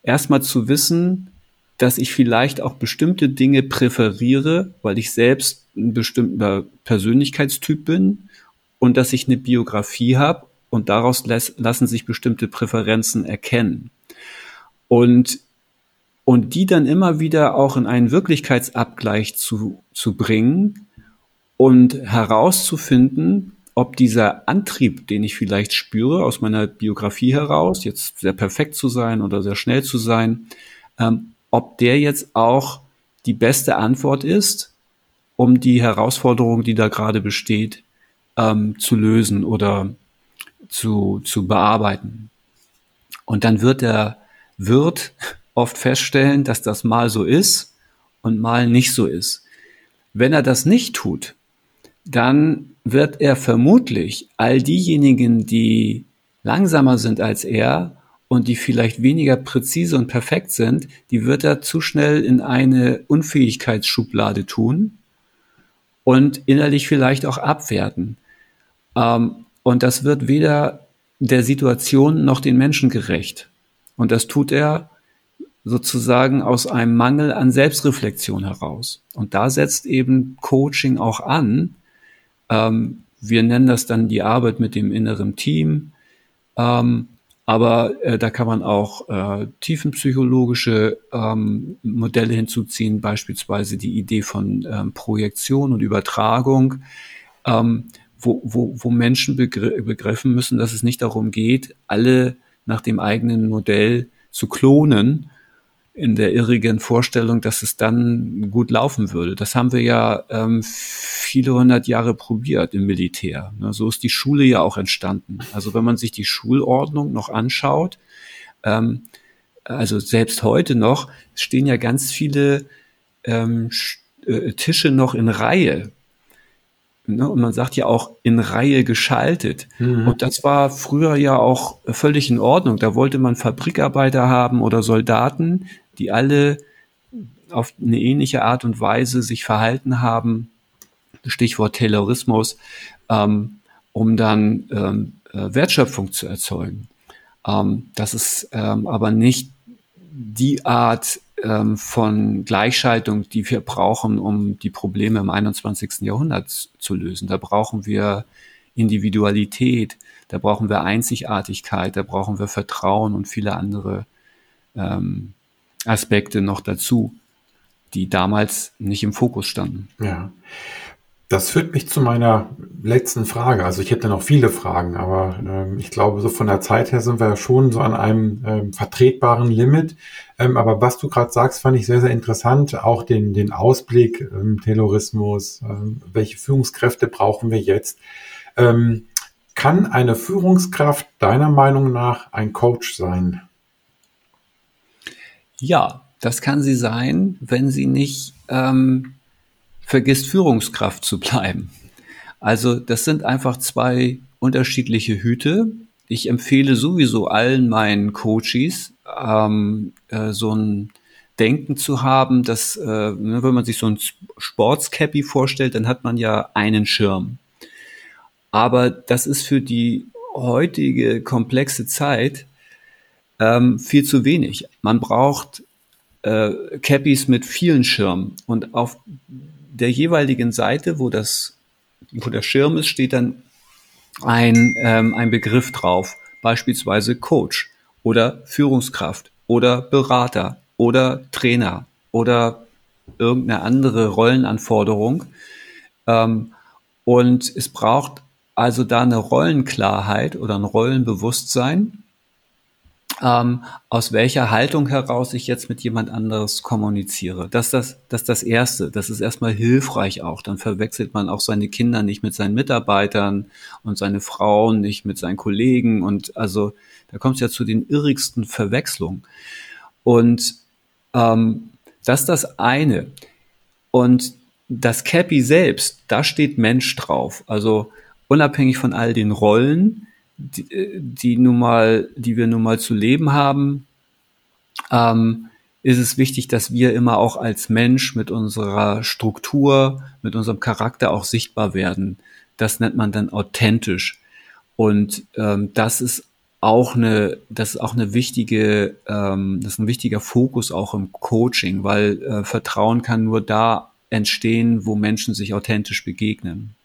erstmal zu wissen, dass ich vielleicht auch bestimmte Dinge präferiere, weil ich selbst ein bestimmter Persönlichkeitstyp bin und dass ich eine Biografie habe und daraus lassen sich bestimmte Präferenzen erkennen. Und, und die dann immer wieder auch in einen Wirklichkeitsabgleich zu, zu bringen und herauszufinden, ob dieser Antrieb, den ich vielleicht spüre aus meiner Biografie heraus, jetzt sehr perfekt zu sein oder sehr schnell zu sein, ähm, ob der jetzt auch die beste Antwort ist, um die Herausforderung, die da gerade besteht, ähm, zu lösen oder zu, zu bearbeiten. Und dann wird der Wirt oft feststellen, dass das mal so ist und mal nicht so ist. Wenn er das nicht tut, dann wird er vermutlich all diejenigen, die langsamer sind als er und die vielleicht weniger präzise und perfekt sind, die wird er zu schnell in eine Unfähigkeitsschublade tun und innerlich vielleicht auch abwerten. Ähm, und das wird weder der Situation noch den Menschen gerecht. Und das tut er sozusagen aus einem Mangel an Selbstreflexion heraus. Und da setzt eben Coaching auch an. Ähm, wir nennen das dann die Arbeit mit dem inneren Team. Ähm, aber äh, da kann man auch äh, tiefenpsychologische ähm, Modelle hinzuziehen, beispielsweise die Idee von ähm, Projektion und Übertragung, ähm, wo, wo, wo Menschen begr begriffen müssen, dass es nicht darum geht, alle nach dem eigenen Modell zu klonen, in der irrigen Vorstellung, dass es dann gut laufen würde. Das haben wir ja ähm, viele hundert Jahre probiert im Militär. Ne? So ist die Schule ja auch entstanden. Also wenn man sich die Schulordnung noch anschaut, ähm, also selbst heute noch stehen ja ganz viele ähm, äh, Tische noch in Reihe. Ne? Und man sagt ja auch in Reihe geschaltet. Mhm. Und das war früher ja auch völlig in Ordnung. Da wollte man Fabrikarbeiter haben oder Soldaten, die alle auf eine ähnliche Art und Weise sich verhalten haben, Stichwort Taylorismus, ähm, um dann ähm, äh, Wertschöpfung zu erzeugen. Ähm, das ist ähm, aber nicht die Art ähm, von Gleichschaltung, die wir brauchen, um die Probleme im 21. Jahrhundert zu lösen. Da brauchen wir Individualität, da brauchen wir Einzigartigkeit, da brauchen wir Vertrauen und viele andere ähm, Aspekte noch dazu, die damals nicht im Fokus standen. Ja. Das führt mich zu meiner letzten Frage. Also ich hätte noch viele Fragen, aber ähm, ich glaube, so von der Zeit her sind wir schon so an einem ähm, vertretbaren Limit. Ähm, aber was du gerade sagst, fand ich sehr, sehr interessant. Auch den, den Ausblick, ähm, Terrorismus, ähm, welche Führungskräfte brauchen wir jetzt? Ähm, kann eine Führungskraft deiner Meinung nach ein Coach sein? Ja, das kann sie sein, wenn sie nicht ähm, vergisst, Führungskraft zu bleiben. Also das sind einfach zwei unterschiedliche Hüte. Ich empfehle sowieso allen meinen Coaches, ähm, äh, so ein Denken zu haben, dass, äh, ne, wenn man sich so ein Sportscappy vorstellt, dann hat man ja einen Schirm. Aber das ist für die heutige komplexe Zeit ähm, viel zu wenig. Man braucht äh, Cappies mit vielen Schirmen und auf der jeweiligen Seite, wo das, wo der Schirm ist, steht dann ein, ähm, ein Begriff drauf, beispielsweise Coach oder Führungskraft oder Berater oder Trainer oder irgendeine andere Rollenanforderung. Ähm, und es braucht also da eine Rollenklarheit oder ein Rollenbewusstsein, ähm, aus welcher Haltung heraus ich jetzt mit jemand anderes kommuniziere. Das ist das, das das Erste. Das ist erstmal hilfreich auch. Dann verwechselt man auch seine Kinder nicht mit seinen Mitarbeitern und seine Frauen nicht mit seinen Kollegen. Und also da kommt es ja zu den irrigsten Verwechslungen. Und ähm, das ist das eine. Und das Cappy selbst, da steht Mensch drauf. Also unabhängig von all den Rollen, die, die nun mal, die wir nun mal zu leben haben, ähm, ist es wichtig, dass wir immer auch als Mensch mit unserer Struktur, mit unserem Charakter auch sichtbar werden. Das nennt man dann authentisch. Und ähm, das ist auch eine, das ist auch eine wichtige, ähm, das ist ein wichtiger Fokus auch im Coaching, weil äh, Vertrauen kann nur da entstehen, wo Menschen sich authentisch begegnen.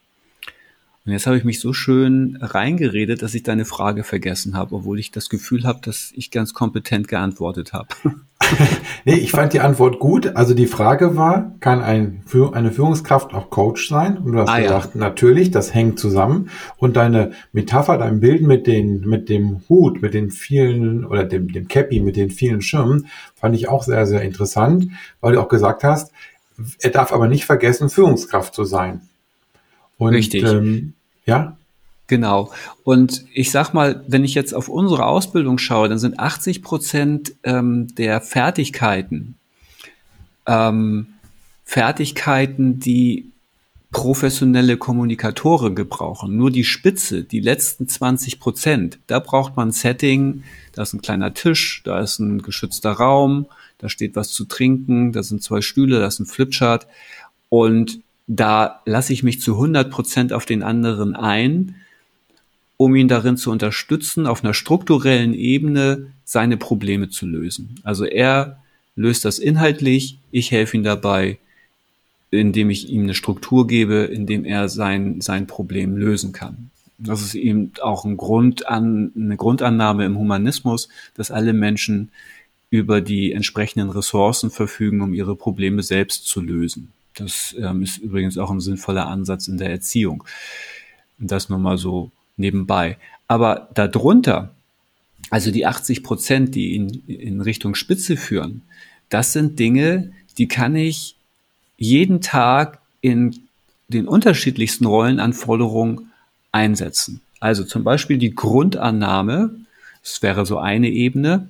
Und jetzt habe ich mich so schön reingeredet, dass ich deine Frage vergessen habe, obwohl ich das Gefühl habe, dass ich ganz kompetent geantwortet habe. <laughs> nee, ich fand die Antwort gut. Also die Frage war, kann ein, eine Führungskraft auch Coach sein? Und du hast ah, gesagt, ja. natürlich, das hängt zusammen. Und deine Metapher, dein Bild mit den, mit dem Hut, mit den vielen, oder dem, dem Cappy, mit den vielen Schirmen, fand ich auch sehr, sehr interessant, weil du auch gesagt hast, er darf aber nicht vergessen, Führungskraft zu sein. Und, Richtig. Ähm, ja? Genau. Und ich sag mal, wenn ich jetzt auf unsere Ausbildung schaue, dann sind 80 Prozent ähm, der Fertigkeiten ähm, Fertigkeiten, die professionelle Kommunikatoren gebrauchen. Nur die Spitze, die letzten 20 Prozent, da braucht man ein Setting, da ist ein kleiner Tisch, da ist ein geschützter Raum, da steht was zu trinken, da sind zwei Stühle, da ist ein Flipchart. Und da lasse ich mich zu 100 Prozent auf den anderen ein, um ihn darin zu unterstützen, auf einer strukturellen Ebene seine Probleme zu lösen. Also er löst das inhaltlich, ich helfe ihm dabei, indem ich ihm eine Struktur gebe, indem er sein, sein Problem lösen kann. Das ist eben auch ein Grund an, eine Grundannahme im Humanismus, dass alle Menschen über die entsprechenden Ressourcen verfügen, um ihre Probleme selbst zu lösen. Das ähm, ist übrigens auch ein sinnvoller Ansatz in der Erziehung. Das nur mal so nebenbei. Aber darunter, also die 80 Prozent, die in, in Richtung Spitze führen, das sind Dinge, die kann ich jeden Tag in den unterschiedlichsten Rollenanforderungen einsetzen. Also zum Beispiel die Grundannahme, das wäre so eine Ebene,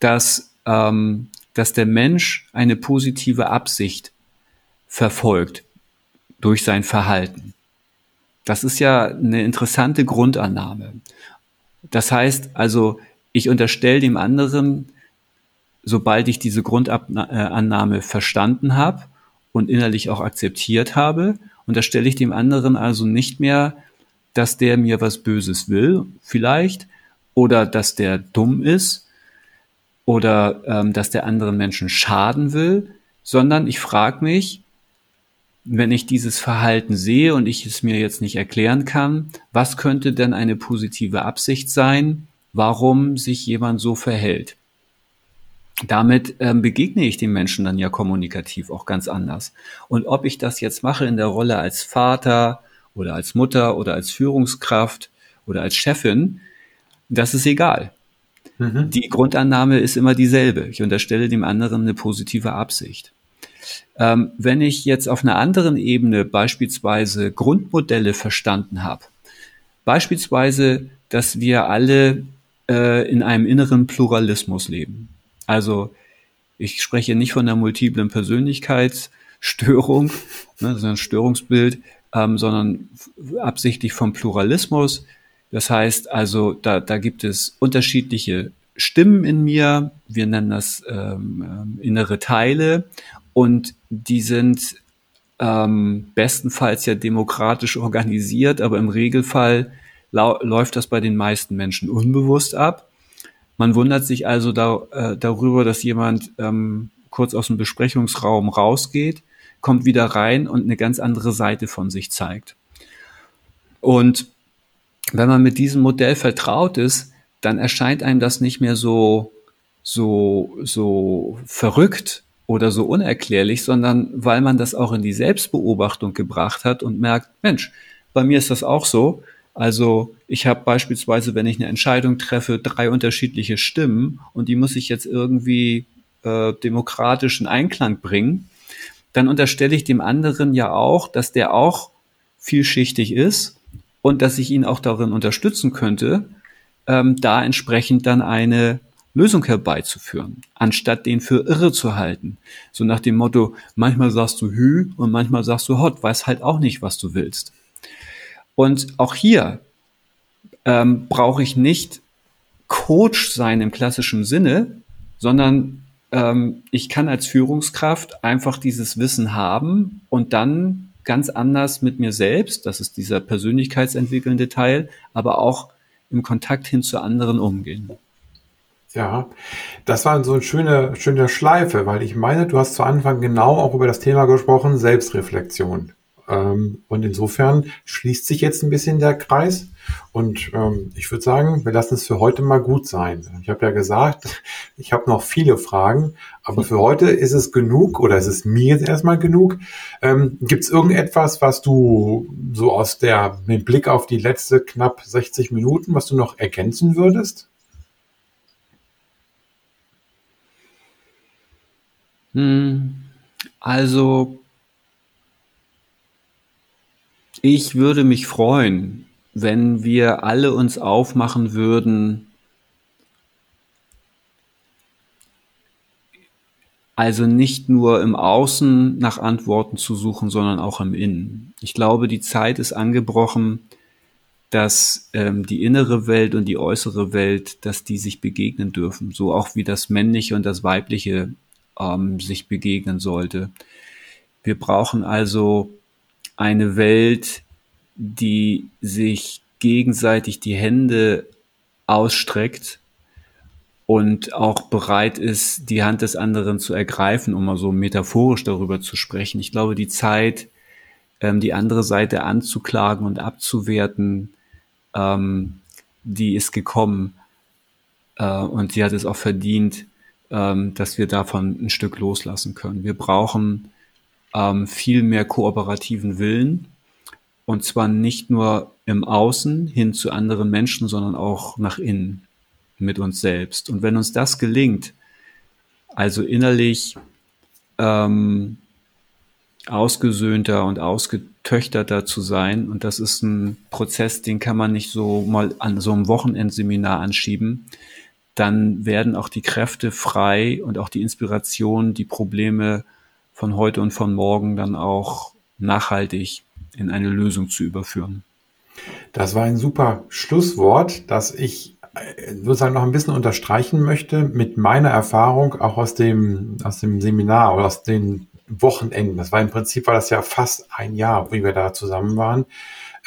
dass, ähm, dass der Mensch eine positive Absicht verfolgt durch sein Verhalten. Das ist ja eine interessante Grundannahme. Das heißt also, ich unterstelle dem anderen, sobald ich diese Grundannahme verstanden habe und innerlich auch akzeptiert habe, unterstelle ich dem anderen also nicht mehr, dass der mir was Böses will, vielleicht, oder dass der dumm ist, oder ähm, dass der anderen Menschen schaden will, sondern ich frage mich, wenn ich dieses Verhalten sehe und ich es mir jetzt nicht erklären kann, was könnte denn eine positive Absicht sein, warum sich jemand so verhält? Damit ähm, begegne ich den Menschen dann ja kommunikativ auch ganz anders. Und ob ich das jetzt mache in der Rolle als Vater oder als Mutter oder als Führungskraft oder als Chefin, das ist egal. Mhm. Die Grundannahme ist immer dieselbe. Ich unterstelle dem anderen eine positive Absicht. Ähm, wenn ich jetzt auf einer anderen Ebene beispielsweise Grundmodelle verstanden habe, beispielsweise, dass wir alle äh, in einem inneren Pluralismus leben. Also ich spreche nicht von der multiplen Persönlichkeitsstörung, <laughs> ne, ein Störungsbild, ähm, sondern absichtlich vom Pluralismus. Das heißt also, da, da gibt es unterschiedliche Stimmen in mir, wir nennen das ähm, ähm innere Teile und die sind ähm, bestenfalls ja demokratisch organisiert, aber im Regelfall läuft das bei den meisten Menschen unbewusst ab. Man wundert sich also da, äh, darüber, dass jemand ähm, kurz aus dem Besprechungsraum rausgeht, kommt wieder rein und eine ganz andere Seite von sich zeigt. Und wenn man mit diesem Modell vertraut ist, dann erscheint einem das nicht mehr so, so, so verrückt oder so unerklärlich, sondern weil man das auch in die Selbstbeobachtung gebracht hat und merkt, Mensch, bei mir ist das auch so. Also ich habe beispielsweise, wenn ich eine Entscheidung treffe, drei unterschiedliche Stimmen und die muss ich jetzt irgendwie äh, demokratischen Einklang bringen, dann unterstelle ich dem anderen ja auch, dass der auch vielschichtig ist und dass ich ihn auch darin unterstützen könnte, ähm, da entsprechend dann eine Lösung herbeizuführen, anstatt den für irre zu halten. So nach dem Motto, manchmal sagst du Hü und manchmal sagst du Hot, weiß halt auch nicht, was du willst. Und auch hier ähm, brauche ich nicht Coach sein im klassischen Sinne, sondern ähm, ich kann als Führungskraft einfach dieses Wissen haben und dann ganz anders mit mir selbst, das ist dieser persönlichkeitsentwickelnde Teil, aber auch im Kontakt hin zu anderen umgehen. Ja, das war so eine schöne, schöne Schleife, weil ich meine, du hast zu Anfang genau auch über das Thema gesprochen, Selbstreflexion. Ähm, und insofern schließt sich jetzt ein bisschen der Kreis. Und ähm, ich würde sagen, wir lassen es für heute mal gut sein. Ich habe ja gesagt, <laughs> ich habe noch viele Fragen, aber für heute ist es genug oder ist es mir jetzt erstmal genug. Ähm, Gibt es irgendetwas, was du so aus der mit Blick auf die letzte knapp 60 Minuten, was du noch ergänzen würdest? Hm, also, ich würde mich freuen, wenn wir alle uns aufmachen würden, also nicht nur im Außen nach Antworten zu suchen, sondern auch im Innen. Ich glaube, die Zeit ist angebrochen, dass ähm, die innere Welt und die äußere Welt, dass die sich begegnen dürfen, so auch wie das männliche und das weibliche ähm, sich begegnen sollte. Wir brauchen also eine Welt, die sich gegenseitig die Hände ausstreckt und auch bereit ist, die Hand des anderen zu ergreifen, um mal so metaphorisch darüber zu sprechen. Ich glaube, die Zeit, ähm, die andere Seite anzuklagen und abzuwerten, ähm, die ist gekommen äh, und sie hat es auch verdient, ähm, dass wir davon ein Stück loslassen können. Wir brauchen ähm, viel mehr kooperativen Willen und zwar nicht nur im Außen hin zu anderen Menschen, sondern auch nach innen mit uns selbst. Und wenn uns das gelingt, also innerlich ähm, ausgesöhnter und ausgetöchterter zu sein, und das ist ein Prozess, den kann man nicht so mal an so einem Wochenendseminar anschieben, dann werden auch die Kräfte frei und auch die Inspiration, die Probleme von heute und von morgen dann auch nachhaltig in eine Lösung zu überführen. Das war ein super Schlusswort, das ich äh, sozusagen noch ein bisschen unterstreichen möchte mit meiner Erfahrung auch aus dem, aus dem Seminar oder aus den Wochenenden. Das war im Prinzip war das ja fast ein Jahr, wie wir da zusammen waren.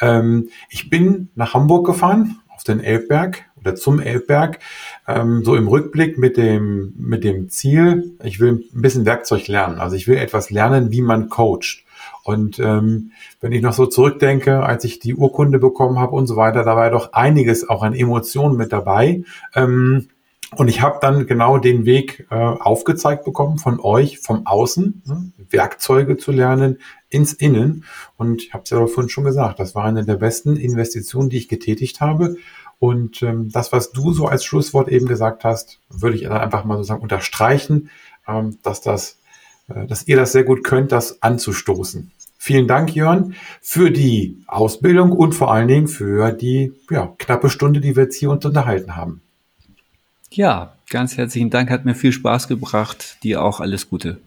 Ähm, ich bin nach Hamburg gefahren, auf den Elbberg zum Elbberg, ähm, so im Rückblick mit dem, mit dem Ziel, ich will ein bisschen Werkzeug lernen. Also ich will etwas lernen, wie man coacht. Und ähm, wenn ich noch so zurückdenke, als ich die Urkunde bekommen habe und so weiter, da war ja doch einiges auch an Emotionen mit dabei. Ähm, und ich habe dann genau den Weg äh, aufgezeigt bekommen von euch, vom Außen, ne, Werkzeuge zu lernen ins Innen. Und ich habe es ja vorhin schon gesagt, das war eine der besten Investitionen, die ich getätigt habe. Und ähm, das, was du so als Schlusswort eben gesagt hast, würde ich dann einfach mal sozusagen unterstreichen, ähm, dass das, äh, dass ihr das sehr gut könnt, das anzustoßen. Vielen Dank, Jörn, für die Ausbildung und vor allen Dingen für die ja, knappe Stunde, die wir jetzt hier uns unterhalten haben. Ja, ganz herzlichen Dank, hat mir viel Spaß gebracht. Dir auch alles Gute.